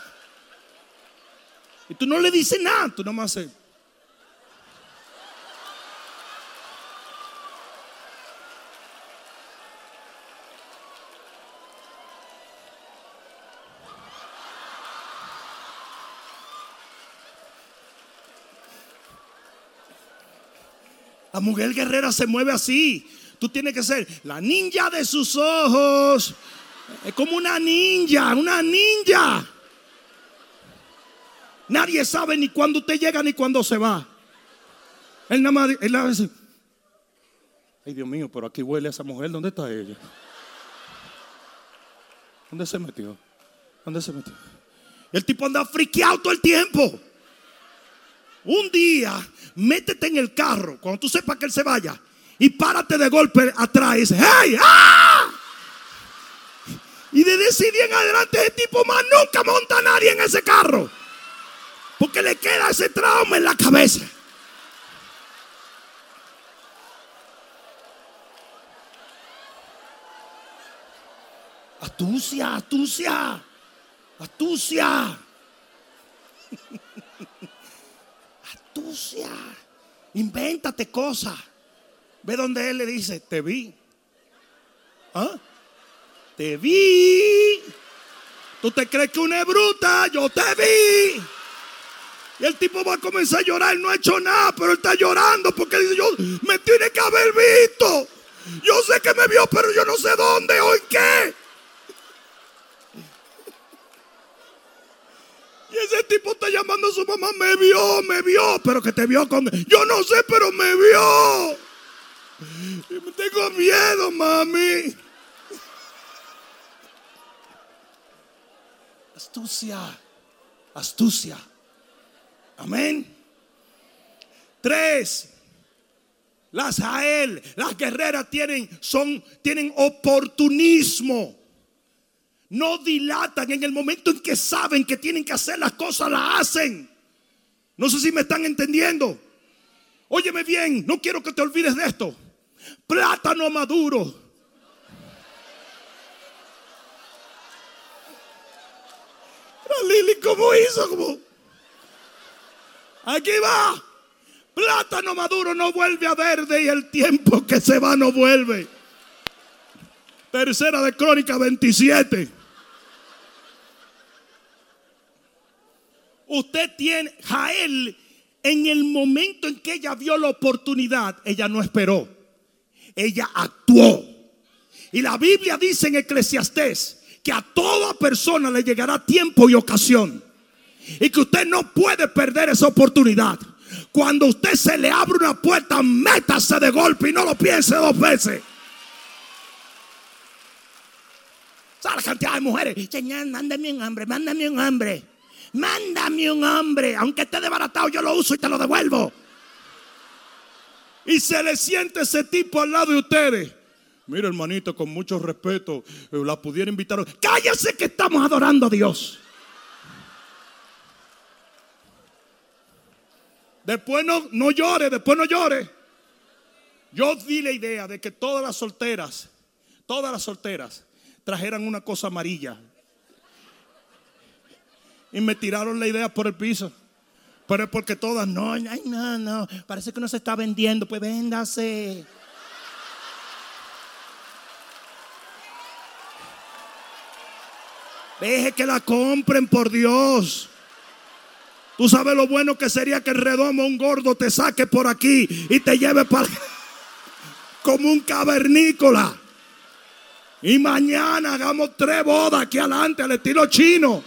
Y tú no le dices nada, tú nomás haces. La mujer guerrera se mueve así. Tú tienes que ser la ninja de sus ojos. Es como una ninja, una ninja. Nadie sabe ni cuándo usted llega ni cuándo se va. Él nada más, él nada dice, ay Dios mío, pero aquí huele a esa mujer. ¿Dónde está ella? ¿Dónde se metió? ¿Dónde se metió? El tipo anda friqueado todo el tiempo. Un día, métete en el carro cuando tú sepas que él se vaya y párate de golpe atrás y dice, ¡Hey! ¡Ah! Y desde ese día en adelante ese tipo más nunca monta a nadie en ese carro. Porque le queda ese trauma en la cabeza. Astucia, astucia, astucia. [laughs] astucia. Invéntate cosas. Ve donde él le dice, te vi. ¿Ah? Te vi. ¿Tú te crees que una es bruta? Yo te vi. Y el tipo va a comenzar a llorar. Él no ha hecho nada, pero él está llorando porque dice, yo me tiene que haber visto. Yo sé que me vio, pero yo no sé dónde o en qué. Y ese tipo está llamando a su mamá, me vio, me vio, pero que te vio con... Yo no sé, pero me vio. Y me tengo miedo, mami. Astucia, astucia. Amén. Tres. Las Jael, las guerreras tienen, son, tienen oportunismo. No dilatan en el momento en que saben que tienen que hacer las cosas, las hacen. No sé si me están entendiendo. Óyeme bien, no quiero que te olvides de esto. Plátano maduro. Lili, ¿cómo hizo? ¿Cómo? Aquí va. Plátano maduro no vuelve a verde y el tiempo que se va no vuelve. Tercera de Crónica 27. Usted tiene, Jael, en el momento en que ella vio la oportunidad, ella no esperó. Ella actuó. Y la Biblia dice en Eclesiastés que a toda persona le llegará tiempo y ocasión. Y que usted no puede perder esa oportunidad. Cuando usted se le abre una puerta, métase de golpe y no lo piense dos veces. ¿Sabe la cantidad de mujeres? Señor, mándame un hombre, mándame un hombre. Mándame un hombre. Aunque esté desbaratado, yo lo uso y te lo devuelvo. Y se le siente ese tipo al lado de ustedes. Mira, hermanito, con mucho respeto, eh, la pudiera invitar. Cállese que estamos adorando a Dios. Después no, no después no llore. Yo di la idea de que todas las solteras, todas las solteras, trajeran una cosa amarilla. Y me tiraron la idea por el piso. Pero es porque todas, no, no, no, parece que no se está vendiendo, pues véndase. Deje que la compren por Dios. Tú sabes lo bueno que sería que el redomo, un gordo, te saque por aquí y te lleve para [laughs] como un cavernícola. Y mañana hagamos tres bodas aquí adelante al estilo chino.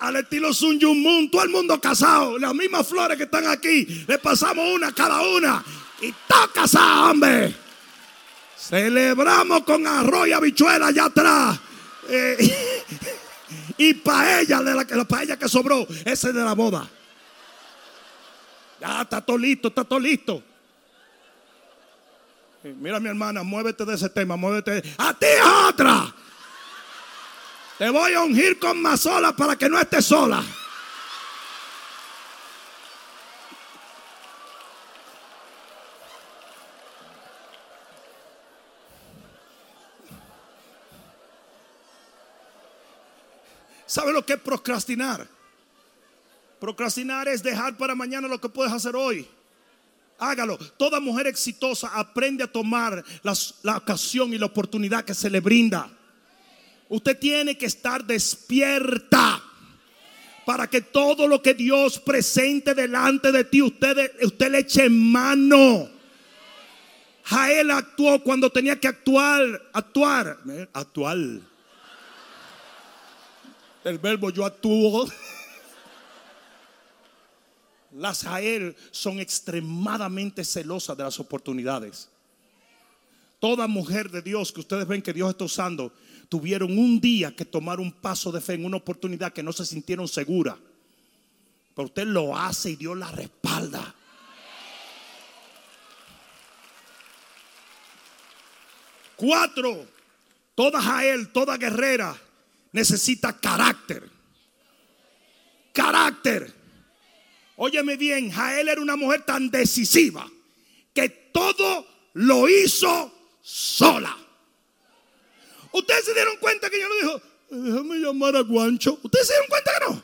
Al estilo Sun Yun Moon, todo el mundo casado. Las mismas flores que están aquí, le pasamos una cada una. Y todo casado, hombre. Celebramos con arroz y habichuela allá atrás. Eh, [laughs] y paella, de la, la paella que sobró, ese es de la boda. Ya está todo listo, está todo listo. Mira mi hermana, muévete de ese tema, muévete. A ti otra. Te voy a ungir con más sola para que no estés sola. ¿Sabe lo que es procrastinar? Procrastinar es dejar para mañana lo que puedes hacer hoy. Hágalo. Toda mujer exitosa aprende a tomar la ocasión y la oportunidad que se le brinda. Usted tiene que estar despierta para que todo lo que Dios presente delante de ti, usted, usted le eche mano. Jael actuó cuando tenía que actuar, actuar, eh, actuar. El verbo yo actúo. Las Jael son extremadamente celosas de las oportunidades. Toda mujer de Dios que ustedes ven que Dios está usando, tuvieron un día que tomar un paso de fe en una oportunidad que no se sintieron seguras. Pero usted lo hace y Dios la respalda. Cuatro, toda Jael, toda guerrera necesita carácter. Carácter. Óyeme bien, Jael era una mujer tan decisiva que todo lo hizo sola. Ustedes se dieron cuenta que ella no dijo, déjame llamar a Guancho. Ustedes se dieron cuenta que no.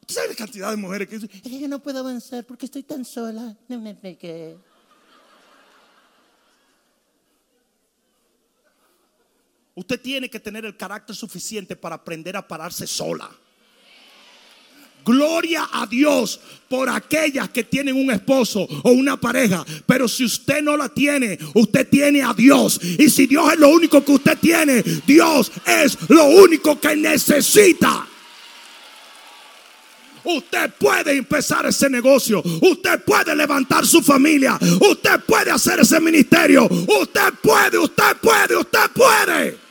Usted sabe la cantidad de mujeres que dicen, es que yo no puedo avanzar porque estoy tan sola. No me pegué. Usted tiene que tener el carácter suficiente para aprender a pararse sola. Gloria a Dios por aquellas que tienen un esposo o una pareja. Pero si usted no la tiene, usted tiene a Dios. Y si Dios es lo único que usted tiene, Dios es lo único que necesita. Usted puede empezar ese negocio. Usted puede levantar su familia. Usted puede hacer ese ministerio. Usted puede, usted puede, usted puede.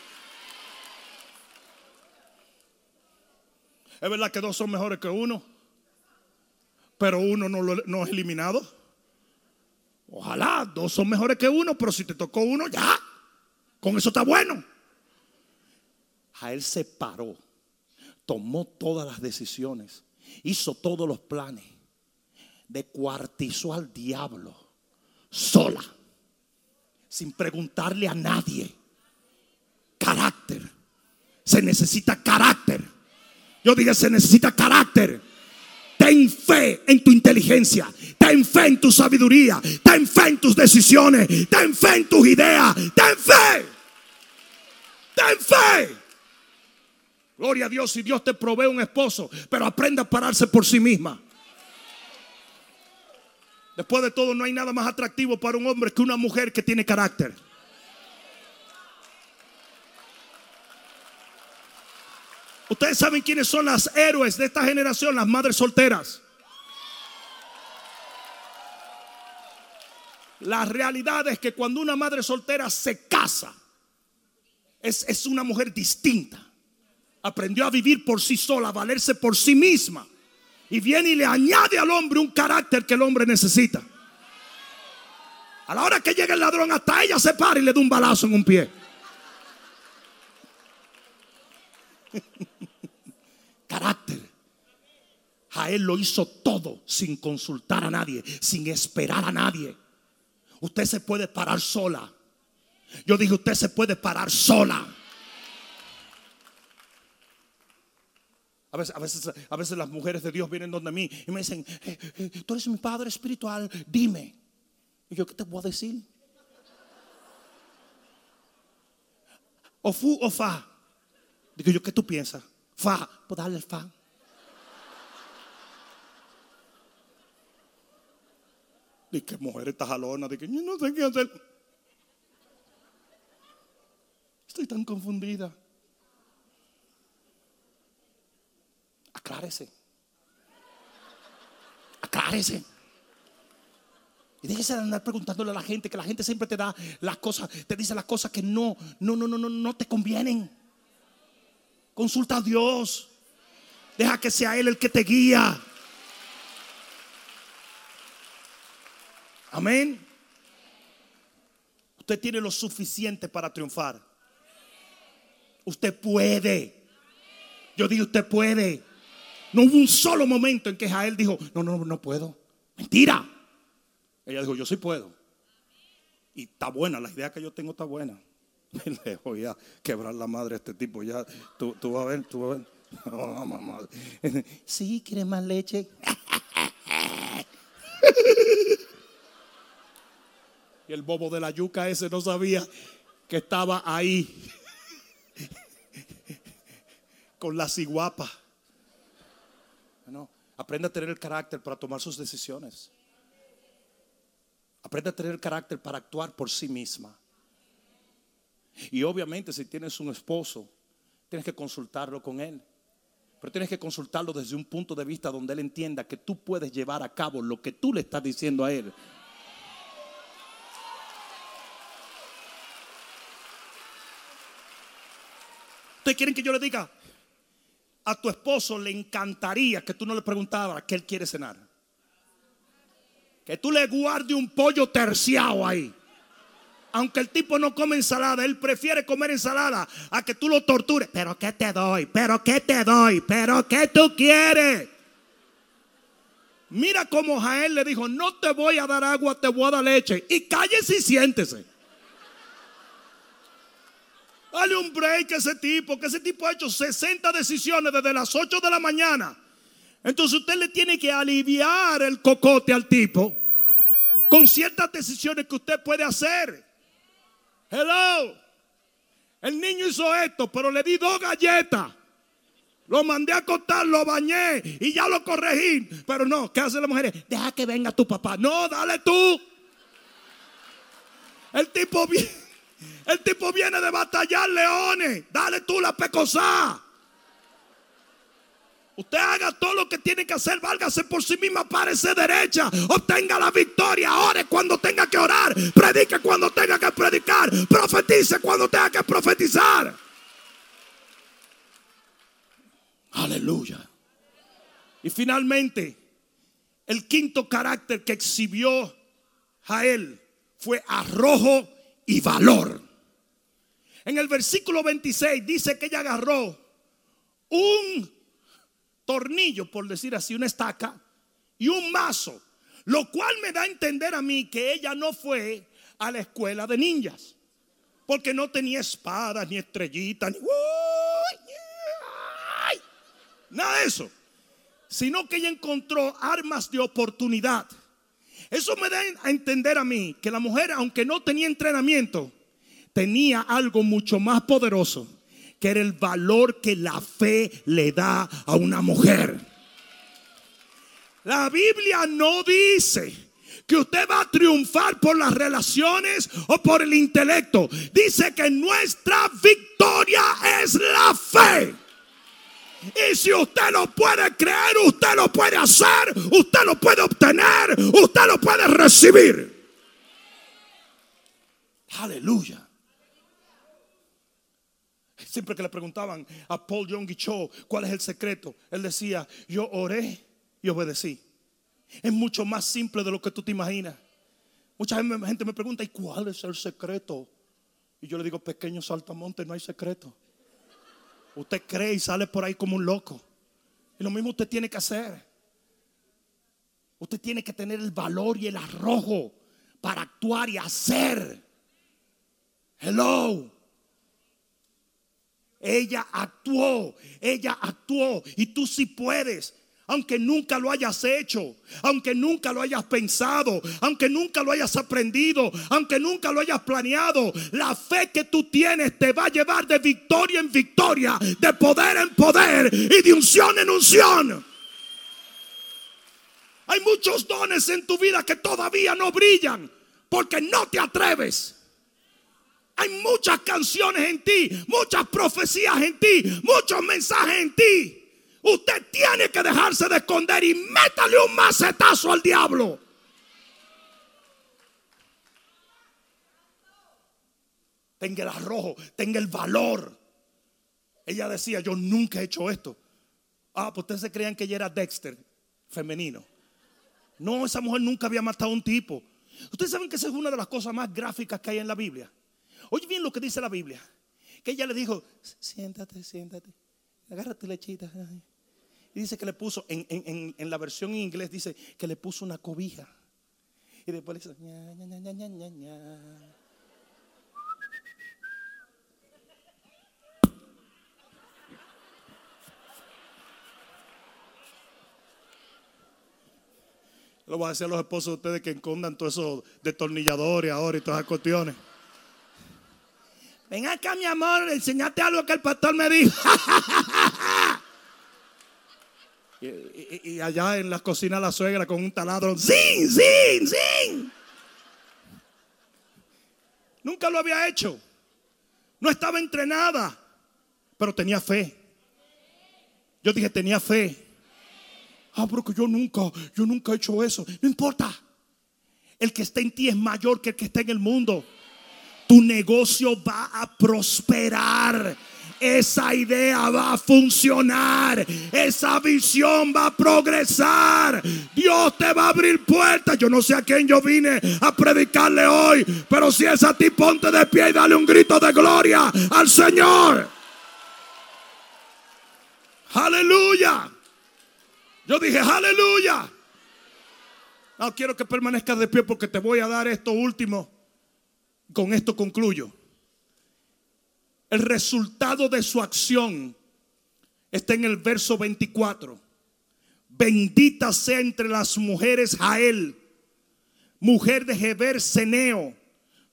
Es verdad que dos son mejores que uno, pero uno no, es eliminado. Ojalá dos son mejores que uno, pero si te tocó uno, ya, con eso está bueno. A él se paró, tomó todas las decisiones, hizo todos los planes, descuartizó al diablo sola, sin preguntarle a nadie. Carácter. Se necesita carácter. Yo dije, se necesita carácter. Ten fe en tu inteligencia. Ten fe en tu sabiduría. Ten fe en tus decisiones. Ten fe en tus ideas. Ten fe. Ten fe. Gloria a Dios si Dios te provee un esposo, pero aprenda a pararse por sí misma. Después de todo, no hay nada más atractivo para un hombre que una mujer que tiene carácter. Ustedes saben quiénes son las héroes de esta generación, las madres solteras. La realidad es que cuando una madre soltera se casa, es, es, una mujer distinta. Aprendió a vivir por sí sola, a valerse por sí misma. Y viene y le añade al hombre un carácter que el hombre necesita. A la hora que llega el ladrón, hasta ella se para y le da un balazo en un pie. [laughs] carácter. A él lo hizo todo sin consultar a nadie, sin esperar a nadie. Usted se puede parar sola. Yo dije, usted se puede parar sola. A veces, a veces, a veces las mujeres de Dios vienen donde mí y me dicen, eh, eh, tú eres mi padre espiritual, dime. Y yo, ¿qué te voy a decir? O fu o fa. Digo yo, ¿qué tú piensas? Fa, pues darle el fa. Y que mujer esta jalona, de que yo no sé qué hacer. Estoy tan confundida. Aclárese. Aclárese. Y déjese de andar preguntándole a la gente, que la gente siempre te da las cosas, te dice las cosas que no, no, no, no, no, no te convienen. Consulta a Dios. Deja que sea Él el que te guía. Amén. Usted tiene lo suficiente para triunfar. Usted puede. Yo digo, usted puede. No hubo un solo momento en que Jael dijo, no, no, no puedo. Mentira. Ella dijo, yo sí puedo. Y está buena, la idea que yo tengo está buena. [laughs] le voy a quebrar la madre a este tipo. Ya, tú, tú vas a ver, tú vas a ver. [laughs] Oh, mamá. [laughs] Sí, ¿quieres más leche? Y el bobo de la yuca ese no sabía que estaba ahí con la ciguapa. No, aprende a tener el carácter para tomar sus decisiones. Aprende a tener el carácter para actuar por sí misma. Y obviamente si tienes un esposo, tienes que consultarlo con él. Pero tienes que consultarlo desde un punto de vista donde él entienda que tú puedes llevar a cabo lo que tú le estás diciendo a él. ¿Ustedes quieren que yo le diga? A tu esposo le encantaría que tú no le preguntaras qué él quiere cenar. Que tú le guardes un pollo terciado ahí aunque el tipo no come ensalada, él prefiere comer ensalada a que tú lo tortures. Pero ¿qué te doy? ¿Pero qué te doy? ¿Pero qué tú quieres? Mira cómo Jael le dijo, no te voy a dar agua, te voy a dar leche. Y cállese y siéntese. Dale un break a ese tipo, que ese tipo ha hecho 60 decisiones desde las 8 de la mañana. Entonces usted le tiene que aliviar el cocote al tipo con ciertas decisiones que usted puede hacer. Hello. El niño hizo esto, pero le di dos galletas. Lo mandé a acostar, lo bañé y ya lo corregí. Pero no, ¿qué hacen las mujeres? Deja que venga tu papá. No, dale tú. El tipo, [laughs] el tipo viene de batallar leones. Dale tú la pecosá. Usted haga todo lo que tiene que hacer, válgase por sí misma, párese derecha, obtenga la victoria, ore cuando tenga que orar, predique cuando tenga que predicar, profetice cuando tenga que profetizar. Aleluya. Y finalmente, el quinto carácter que exhibió Jael fue arrojo y valor. En el versículo 26 dice que ella agarró un tornillo, por decir así, una estaca y un mazo, lo cual me da a entender a mí que ella no fue a la escuela de ninjas, porque no tenía espadas, ni estrellitas, ni nada de eso, sino que ella encontró armas de oportunidad. Eso me da a entender a mí que la mujer, aunque no tenía entrenamiento, tenía algo mucho más poderoso el valor que la fe le da a una mujer. La Biblia no dice que usted va a triunfar por las relaciones o por el intelecto. Dice que nuestra victoria es la fe. Y si usted lo puede creer, usted lo puede hacer, usted lo puede obtener, usted lo puede recibir. Aleluya. Siempre que le preguntaban a Paul Young Cho cuál es el secreto, él decía, yo oré y obedecí. Es mucho más simple de lo que tú te imaginas. Mucha gente me pregunta, ¿y cuál es el secreto? Y yo le digo, pequeño saltamonte, no hay secreto. Usted cree y sale por ahí como un loco. Y lo mismo usted tiene que hacer. Usted tiene que tener el valor y el arrojo para actuar y hacer. Hello. Ella actuó, ella actuó y tú sí puedes. Aunque nunca lo hayas hecho, aunque nunca lo hayas pensado, aunque nunca lo hayas aprendido, aunque nunca lo hayas planeado, la fe que tú tienes te va a llevar de victoria en victoria, de poder en poder y de unción en unción. Hay muchos dones en tu vida que todavía no brillan porque no te atreves. Hay muchas canciones en ti, muchas profecías en ti, muchos mensajes en ti. Usted tiene que dejarse de esconder y métale un macetazo al diablo. Tenga el arrojo, tenga el valor. Ella decía, yo nunca he hecho esto. Ah, pues ustedes se creían que ella era Dexter, femenino. No, esa mujer nunca había matado a un tipo. Ustedes saben que esa es una de las cosas más gráficas que hay en la Biblia. Oye bien lo que dice la Biblia. Que ella le dijo, siéntate, siéntate, agárrate lechita. Y dice que le puso, en, la versión en inglés dice que le puso una cobija. Y después le dice, Lo voy a decir a los esposos de ustedes que encondan todos esos destornilladores ahora y todas esas cuestiones. Ven acá, mi amor, enseñate algo que el pastor me dijo. [laughs] y, allá en la cocina la suegra con un taladro. ¡Sin, sin, sin! Nunca lo había hecho. No estaba entrenada, pero tenía fe. Yo dije, tenía fe. Ah, pero que yo nunca, yo nunca he hecho eso. No importa. El que está en ti es mayor que el que está en el mundo tu negocio va a prosperar. Esa idea va a funcionar. Esa visión va a progresar. Dios te va a abrir puertas. Yo no sé a quién yo vine a predicarle hoy. Pero si es a ti, ponte de pie y dale un grito de gloria al Señor. Aleluya. Yo dije, aleluya. No quiero que permanezcas de pie porque te voy a dar esto último. Con esto concluyo. El resultado de su acción está en el verso 24. bendita sea entre las mujeres Jael, mujer de Heber Seneo,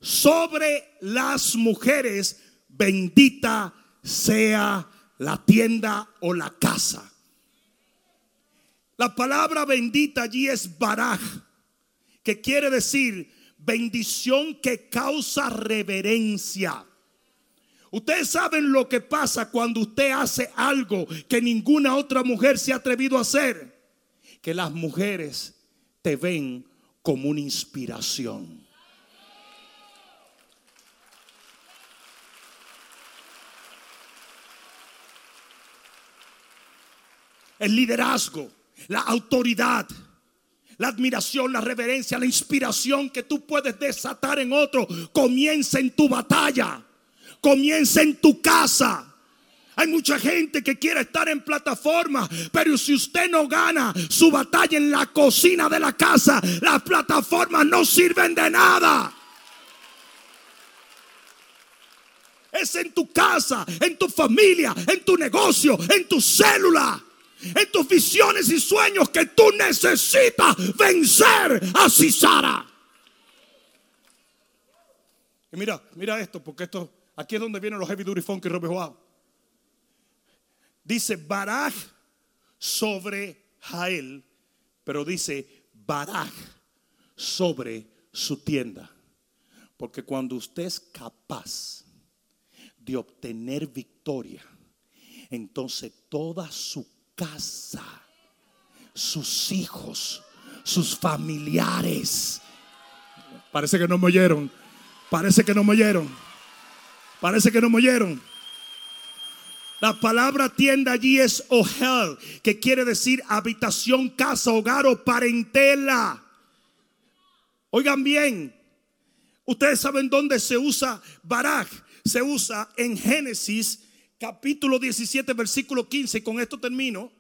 sobre las mujeres bendita sea la tienda o la casa. La palabra bendita allí es baraj, que quiere decir bendición que causa reverencia. Ustedes saben lo que pasa cuando usted hace algo que ninguna otra mujer se ha atrevido a hacer. Que las mujeres te ven como una inspiración. El liderazgo, la autoridad, la admiración, la reverencia, la inspiración que tú puedes desatar en otro, comienza en tu batalla, comienza en tu casa. Hay mucha gente que quiere estar en plataforma, pero si usted no gana su batalla en la cocina de la casa, las plataformas no sirven de nada. Es en tu casa, en tu familia, en tu negocio, en tu célula en tus visiones y sueños que tú necesitas vencer a Cisara. Y mira, mira esto, porque esto, aquí es donde vienen los heavy duty funky Robbie Joao. Dice Baraj sobre Jael, pero dice Baraj sobre su tienda. Porque cuando usted es capaz de obtener victoria, entonces toda su casa, sus hijos, sus familiares. Parece que no me oyeron. Parece que no me oyeron. Parece que no me oyeron. La palabra tienda allí es ohel, que quiere decir habitación, casa, hogar o parentela. Oigan bien, ustedes saben dónde se usa baraj. Se usa en Génesis capítulo 17, versículo 15, con esto termino.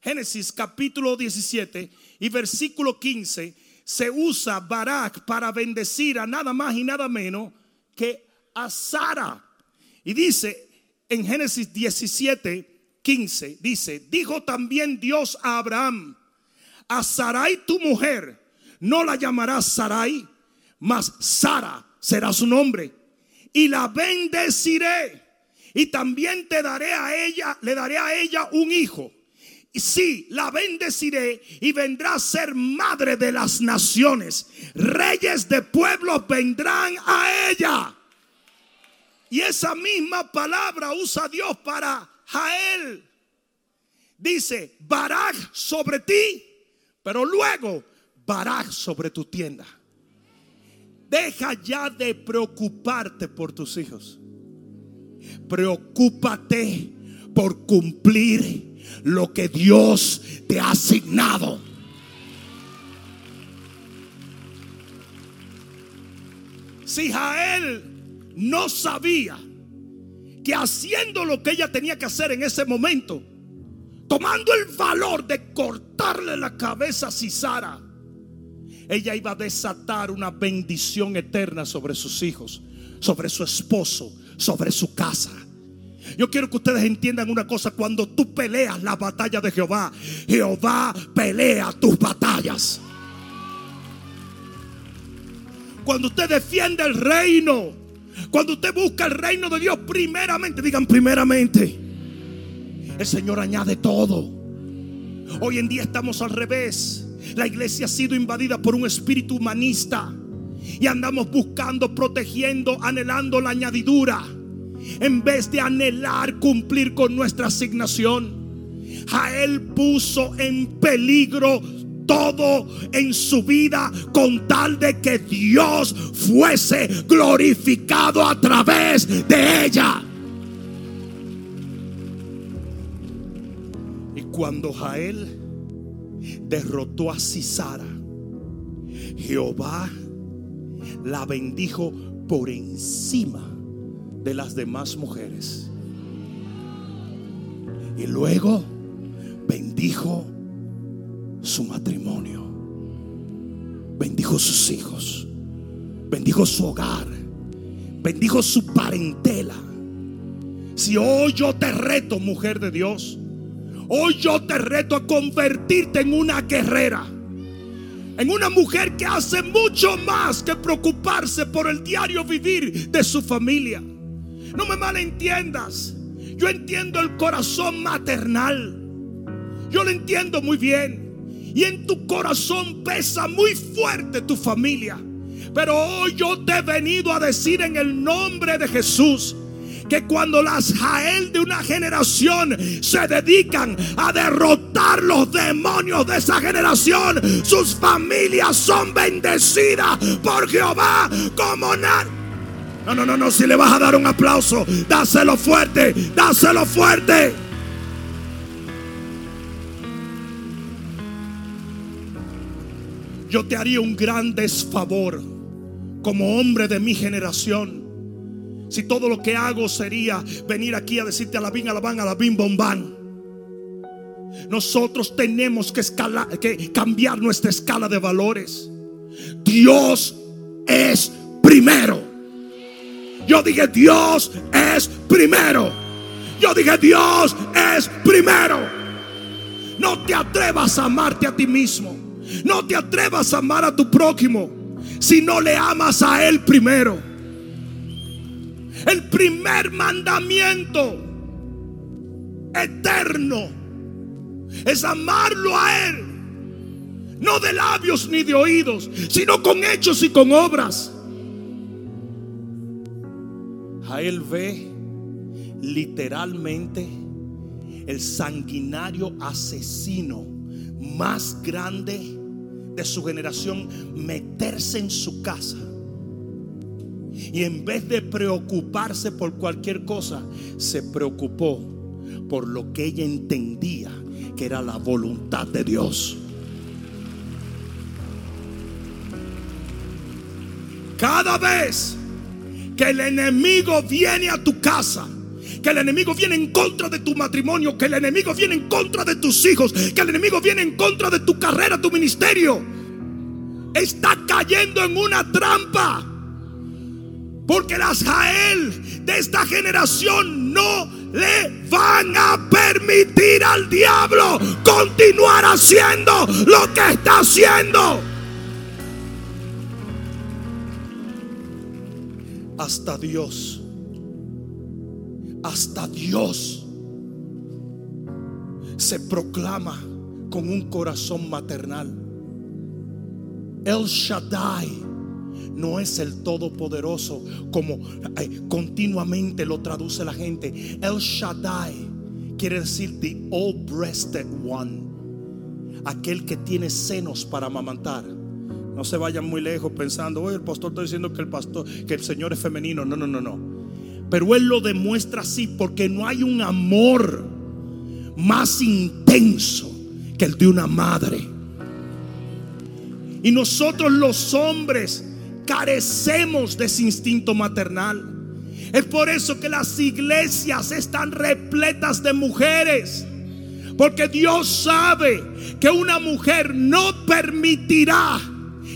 Génesis capítulo 17 y versículo 15 se usa Barak para bendecir a nada más y nada menos que a Sara. Y dice en Génesis 17, 15, dice, dijo también Dios a Abraham, a Sarai tu mujer, no la llamarás Sarai, mas Sara será su nombre. Y la bendeciré y también te daré a ella, le daré a ella un hijo. Y sí, la bendeciré y vendrá a ser madre de las naciones. Reyes de pueblos vendrán a ella. Y esa misma palabra usa Dios para Jael. Dice, Barak sobre ti, pero luego Barak sobre tu tienda. Deja ya de preocuparte por tus hijos. Preocúpate por cumplir lo que Dios te ha asignado. Si Jael no sabía que haciendo lo que ella tenía que hacer en ese momento, tomando el valor de cortarle la cabeza a Cisara, ella iba a desatar una bendición eterna sobre sus hijos, sobre su esposo, sobre su casa. Yo quiero que ustedes entiendan una cosa. Cuando tú peleas la batalla de Jehová, Jehová pelea tus batallas. Cuando usted defiende el reino, cuando usted busca el reino de Dios primeramente, digan primeramente, el Señor añade todo. Hoy en día estamos al revés. La iglesia ha sido invadida por un espíritu humanista y andamos buscando, protegiendo, anhelando la añadidura en vez de anhelar cumplir con nuestra asignación. Jael puso en peligro todo en su vida con tal de que Dios fuese glorificado a través de ella. Y cuando Jael derrotó a Cisara, Jehová la bendijo por encima de las demás mujeres. Y luego bendijo su matrimonio, bendijo sus hijos, bendijo su hogar, bendijo su parentela. Si hoy yo te reto, mujer de Dios, Hoy yo te reto a convertirte en una guerrera. En una mujer que hace mucho más que preocuparse por el diario vivir de su familia. No me malentiendas. Yo entiendo el corazón maternal. Yo lo entiendo muy bien. Y en tu corazón pesa muy fuerte tu familia. Pero hoy yo te he venido a decir en el nombre de Jesús que cuando las Jael de una generación se dedican a derrotar los demonios de esa generación, sus familias son bendecidas por Jehová como nadie. No, no, no, no, si le vas a dar un aplauso, dáselo fuerte, dáselo fuerte. Yo te haría un gran desfavor como hombre de mi generación si todo lo que hago sería venir aquí a decirte a la bin, a la van, a la bin, bombán. Nosotros tenemos que, que cambiar nuestra escala de valores. Dios es primero. Yo dije, Dios es primero. Yo dije, Dios es primero. No te atrevas a amarte a ti mismo. No te atrevas a amar a tu prójimo si no le amas a Él primero. El primer mandamiento eterno es amarlo a Él. No de labios ni de oídos, sino con hechos y con obras. A Él ve literalmente el sanguinario asesino más grande de su generación meterse en su casa y en vez de preocuparse por cualquier cosa, se preocupó por lo que ella entendía que era la voluntad de Dios. Cada vez que el enemigo viene a tu casa, que el enemigo viene en contra de tu matrimonio, que el enemigo viene en contra de tus hijos, que el enemigo viene en contra de tu carrera, tu ministerio, está cayendo en una trampa. Porque las Jael de esta generación no le van a permitir al diablo continuar haciendo lo que está haciendo. Hasta Dios, hasta Dios se proclama con un corazón maternal. El Shaddai no es el Todopoderoso como continuamente lo traduce la gente. El Shaddai quiere decir the all-breasted one, aquel que tiene senos para amamantar. No se vayan muy lejos pensando, el pastor está diciendo que el pastor, que el Señor es femenino. No, no, no, no. Pero él lo demuestra así porque no hay un amor más intenso que el de una madre. Y nosotros los hombres carecemos de ese instinto maternal. Es por eso que las iglesias están repletas de mujeres. Porque Dios sabe que una mujer no permitirá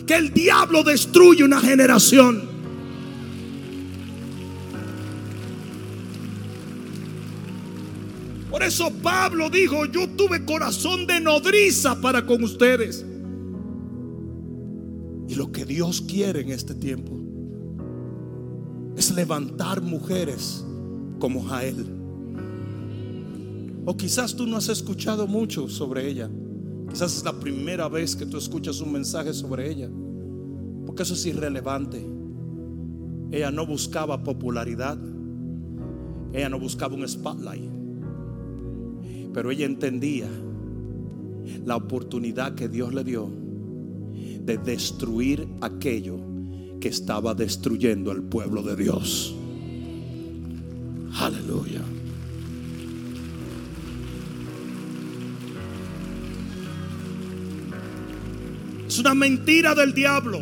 que el diablo destruya una generación. Por eso Pablo dijo, yo tuve corazón de nodriza para con ustedes. Y lo que Dios quiere en este tiempo es levantar mujeres como Jael. O quizás tú no has escuchado mucho sobre ella. Quizás es la primera vez que tú escuchas un mensaje sobre ella. Porque eso es irrelevante. Ella no buscaba popularidad. Ella no buscaba un spotlight. Pero ella entendía la oportunidad que Dios le dio de destruir aquello que estaba destruyendo al pueblo de Dios. Aleluya. Es una mentira del diablo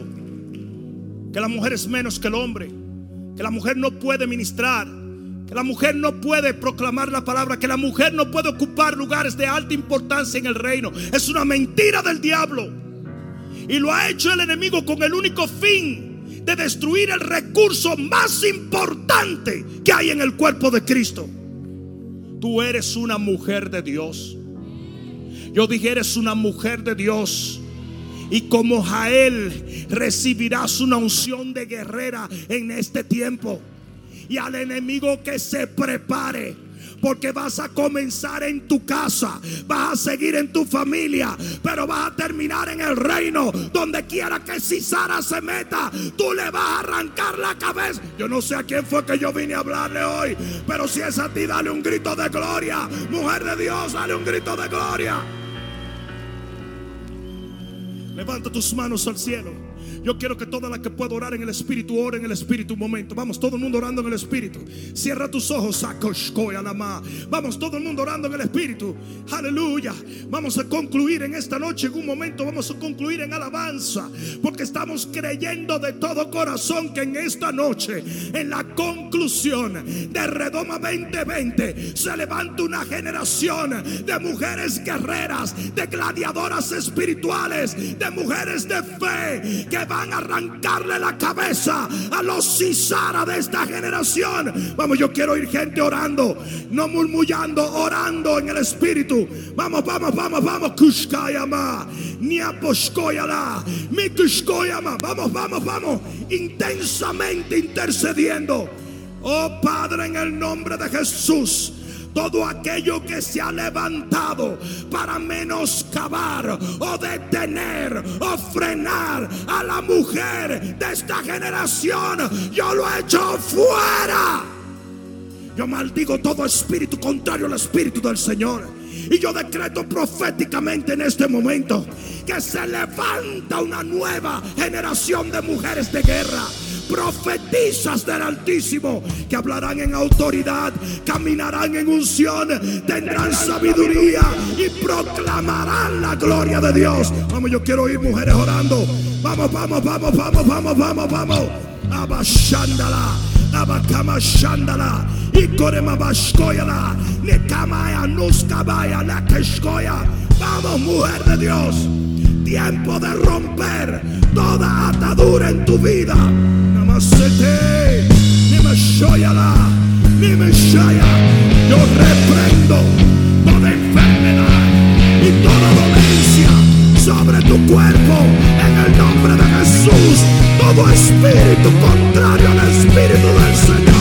que la mujer es menos que el hombre, que la mujer no puede ministrar, que la mujer no puede proclamar la palabra, que la mujer no puede ocupar lugares de alta importancia en el reino. Es una mentira del diablo. Y lo ha hecho el enemigo con el único fin de destruir el recurso más importante que hay en el cuerpo de Cristo. Tú eres una mujer de Dios. Yo dije, eres una mujer de Dios. Y como Jael recibirás una unción de guerrera en este tiempo. Y al enemigo que se prepare porque vas a comenzar en tu casa, vas a seguir en tu familia, pero vas a terminar en el reino. Donde quiera que Sara se meta, tú le vas a arrancar la cabeza. Yo no sé a quién fue que yo vine a hablarle hoy, pero si es a ti, dale un grito de gloria. Mujer de Dios, dale un grito de gloria. Levanta tus manos al cielo. Yo quiero que toda la que pueda orar en el Espíritu, ore en el Espíritu un momento. Vamos, todo el mundo orando en el Espíritu. Cierra tus ojos. Vamos, todo el mundo orando en el Espíritu. Aleluya. Vamos a concluir en esta noche, en un momento, vamos a concluir en alabanza. Porque estamos creyendo de todo corazón que en esta noche, en la conclusión de Redoma 2020, se levanta una generación de mujeres guerreras, de gladiadoras espirituales, de mujeres de fe que van a arrancarle la cabeza a los Cisara de esta generación. Vamos, yo quiero oír gente orando, no murmullando, orando en el espíritu. Vamos, vamos, vamos, vamos. Kushkayama, ni mi Kushkoyama. Vamos, vamos, vamos. Intensamente intercediendo. Oh Padre, en el nombre de Jesús todo aquello que se ha levantado para menoscabar o detener o frenar a la mujer de esta generación, yo lo he hecho fuera. Yo maldigo todo espíritu contrario al espíritu del Señor. Y yo decreto proféticamente en este momento que se levanta una nueva generación de mujeres de guerra profetizas del Altísimo que hablarán en autoridad, caminarán en unción, tendrán sabiduría y proclamarán la gloria de Dios. Vamos, yo quiero oír mujeres orando. Vamos, vamos, vamos, vamos, vamos, vamos, vamos. Abashandala, abakama shandala, y korema bashkoyala, nekamaya nuskabaya, la keshkoya. Vamos, mujer de Dios tiempo de romper toda atadura en tu vida. Namasete, ni me shoyala, ni me shaya. Yo reprendo toda enfermedad y toda dolencia sobre tu cuerpo en el nombre de Jesús. Todo espíritu contrario al espíritu del Señor,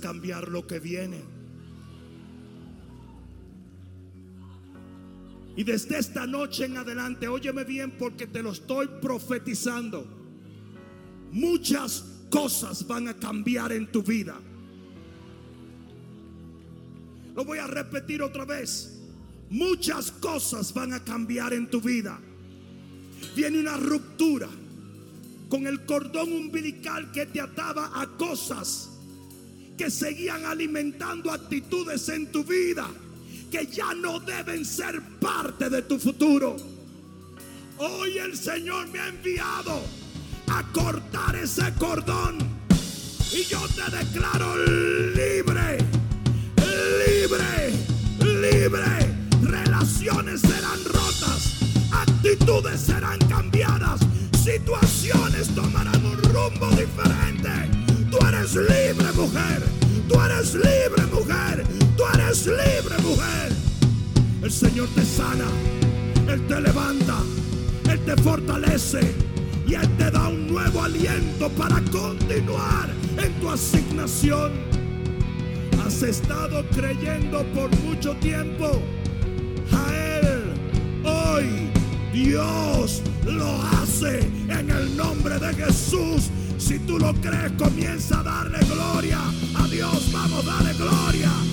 cambiar lo que viene. Y desde esta noche en adelante, óyeme bien porque te lo estoy profetizando. Muchas cosas van a cambiar en tu vida. Lo voy a repetir otra vez. muchas cosas van a cambiar en tu vida. Viene una ruptura con el cordón umbilical que te ataba a cosas que seguían alimentando actitudes en tu vida que ya no deben ser parte de tu futuro. Hoy el Señor me ha enviado a cortar ese cordón y yo te declaro libre, libre, libre. Relaciones serán rotas, actitudes serán cambiadas, situaciones tomarán un rumbo diferente. Eres libre, mujer. Tú eres libre, mujer. Tú eres libre, mujer. El Señor te sana. Él te levanta. Él te fortalece. Y Él te da un nuevo aliento para continuar en tu asignación. Has estado creyendo por mucho tiempo a Él. Hoy Dios lo hace en el nombre de Jesús. Si tú lo crees, comienza a darle gloria a Dios. Vamos, dale gloria.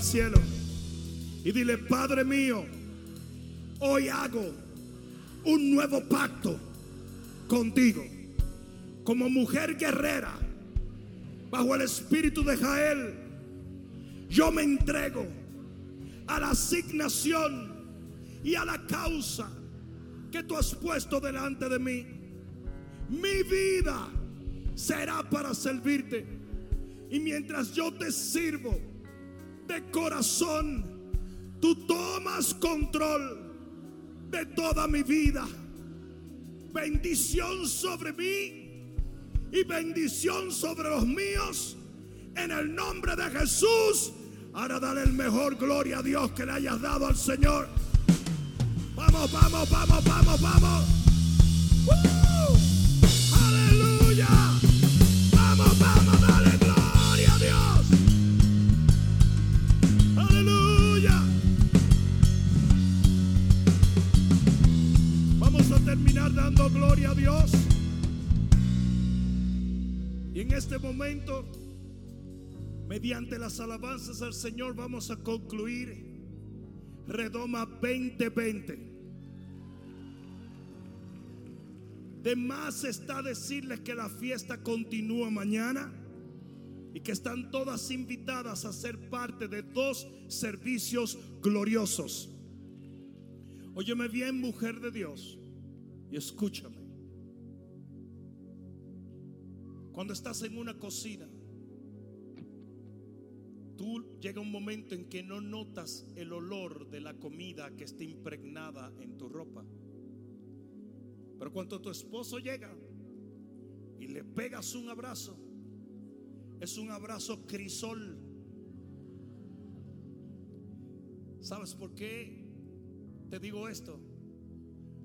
Cielo y dile, Padre mío, hoy hago un nuevo pacto contigo como mujer guerrera bajo el espíritu de Jael. Yo me entrego a la asignación y a la causa que tú has puesto delante de mí. Mi vida será para servirte. Y mientras yo te sirvo de corazón, tú tomas control de toda mi vida. Bendición sobre mí y bendición sobre los míos. En el nombre de Jesús. Ahora dale el mejor gloria a Dios que le hayas dado al Señor. Vamos, vamos, vamos, vamos, vamos. Aleluya. Mediante las alabanzas al Señor, vamos a concluir Redoma 2020. De más está decirles que la fiesta continúa mañana y que están todas invitadas a ser parte de dos servicios gloriosos. Óyeme bien, mujer de Dios, y escúchame. Cuando estás en una cocina, tú llega un momento en que no notas el olor de la comida que está impregnada en tu ropa. Pero cuando tu esposo llega y le pegas un abrazo, es un abrazo crisol. ¿Sabes por qué te digo esto?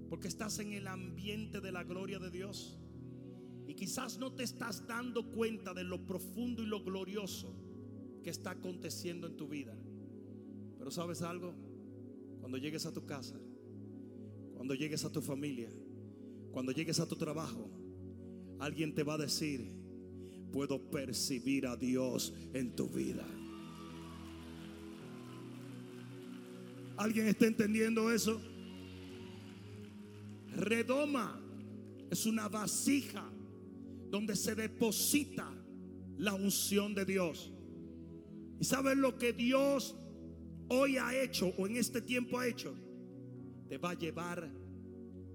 Porque estás en el ambiente de la gloria de Dios. Y quizás no te estás dando cuenta de lo profundo y lo glorioso que está aconteciendo en tu vida. Pero sabes algo, cuando llegues a tu casa, cuando llegues a tu familia, cuando llegues a tu trabajo, alguien te va a decir, puedo percibir a Dios en tu vida. ¿Alguien está entendiendo eso? Redoma es una vasija donde se deposita la unción de Dios. ¿Y sabes lo que Dios hoy ha hecho o en este tiempo ha hecho? Te va a llevar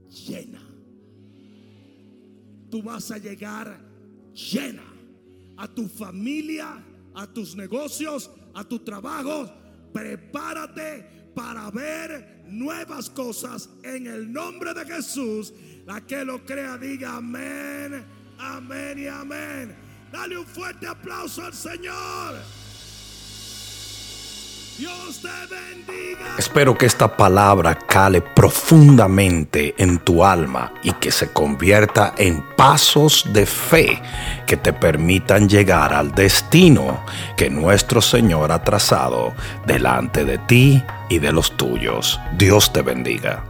llena. Tú vas a llegar llena a tu familia, a tus negocios, a tu trabajo. Prepárate para ver nuevas cosas en el nombre de Jesús. La que lo crea diga amén, amén y amén. Dale un fuerte aplauso al Señor. Dios te bendiga. Espero que esta palabra cale profundamente en tu alma y que se convierta en pasos de fe que te permitan llegar al destino que nuestro Señor ha trazado delante de ti y de los tuyos. Dios te bendiga.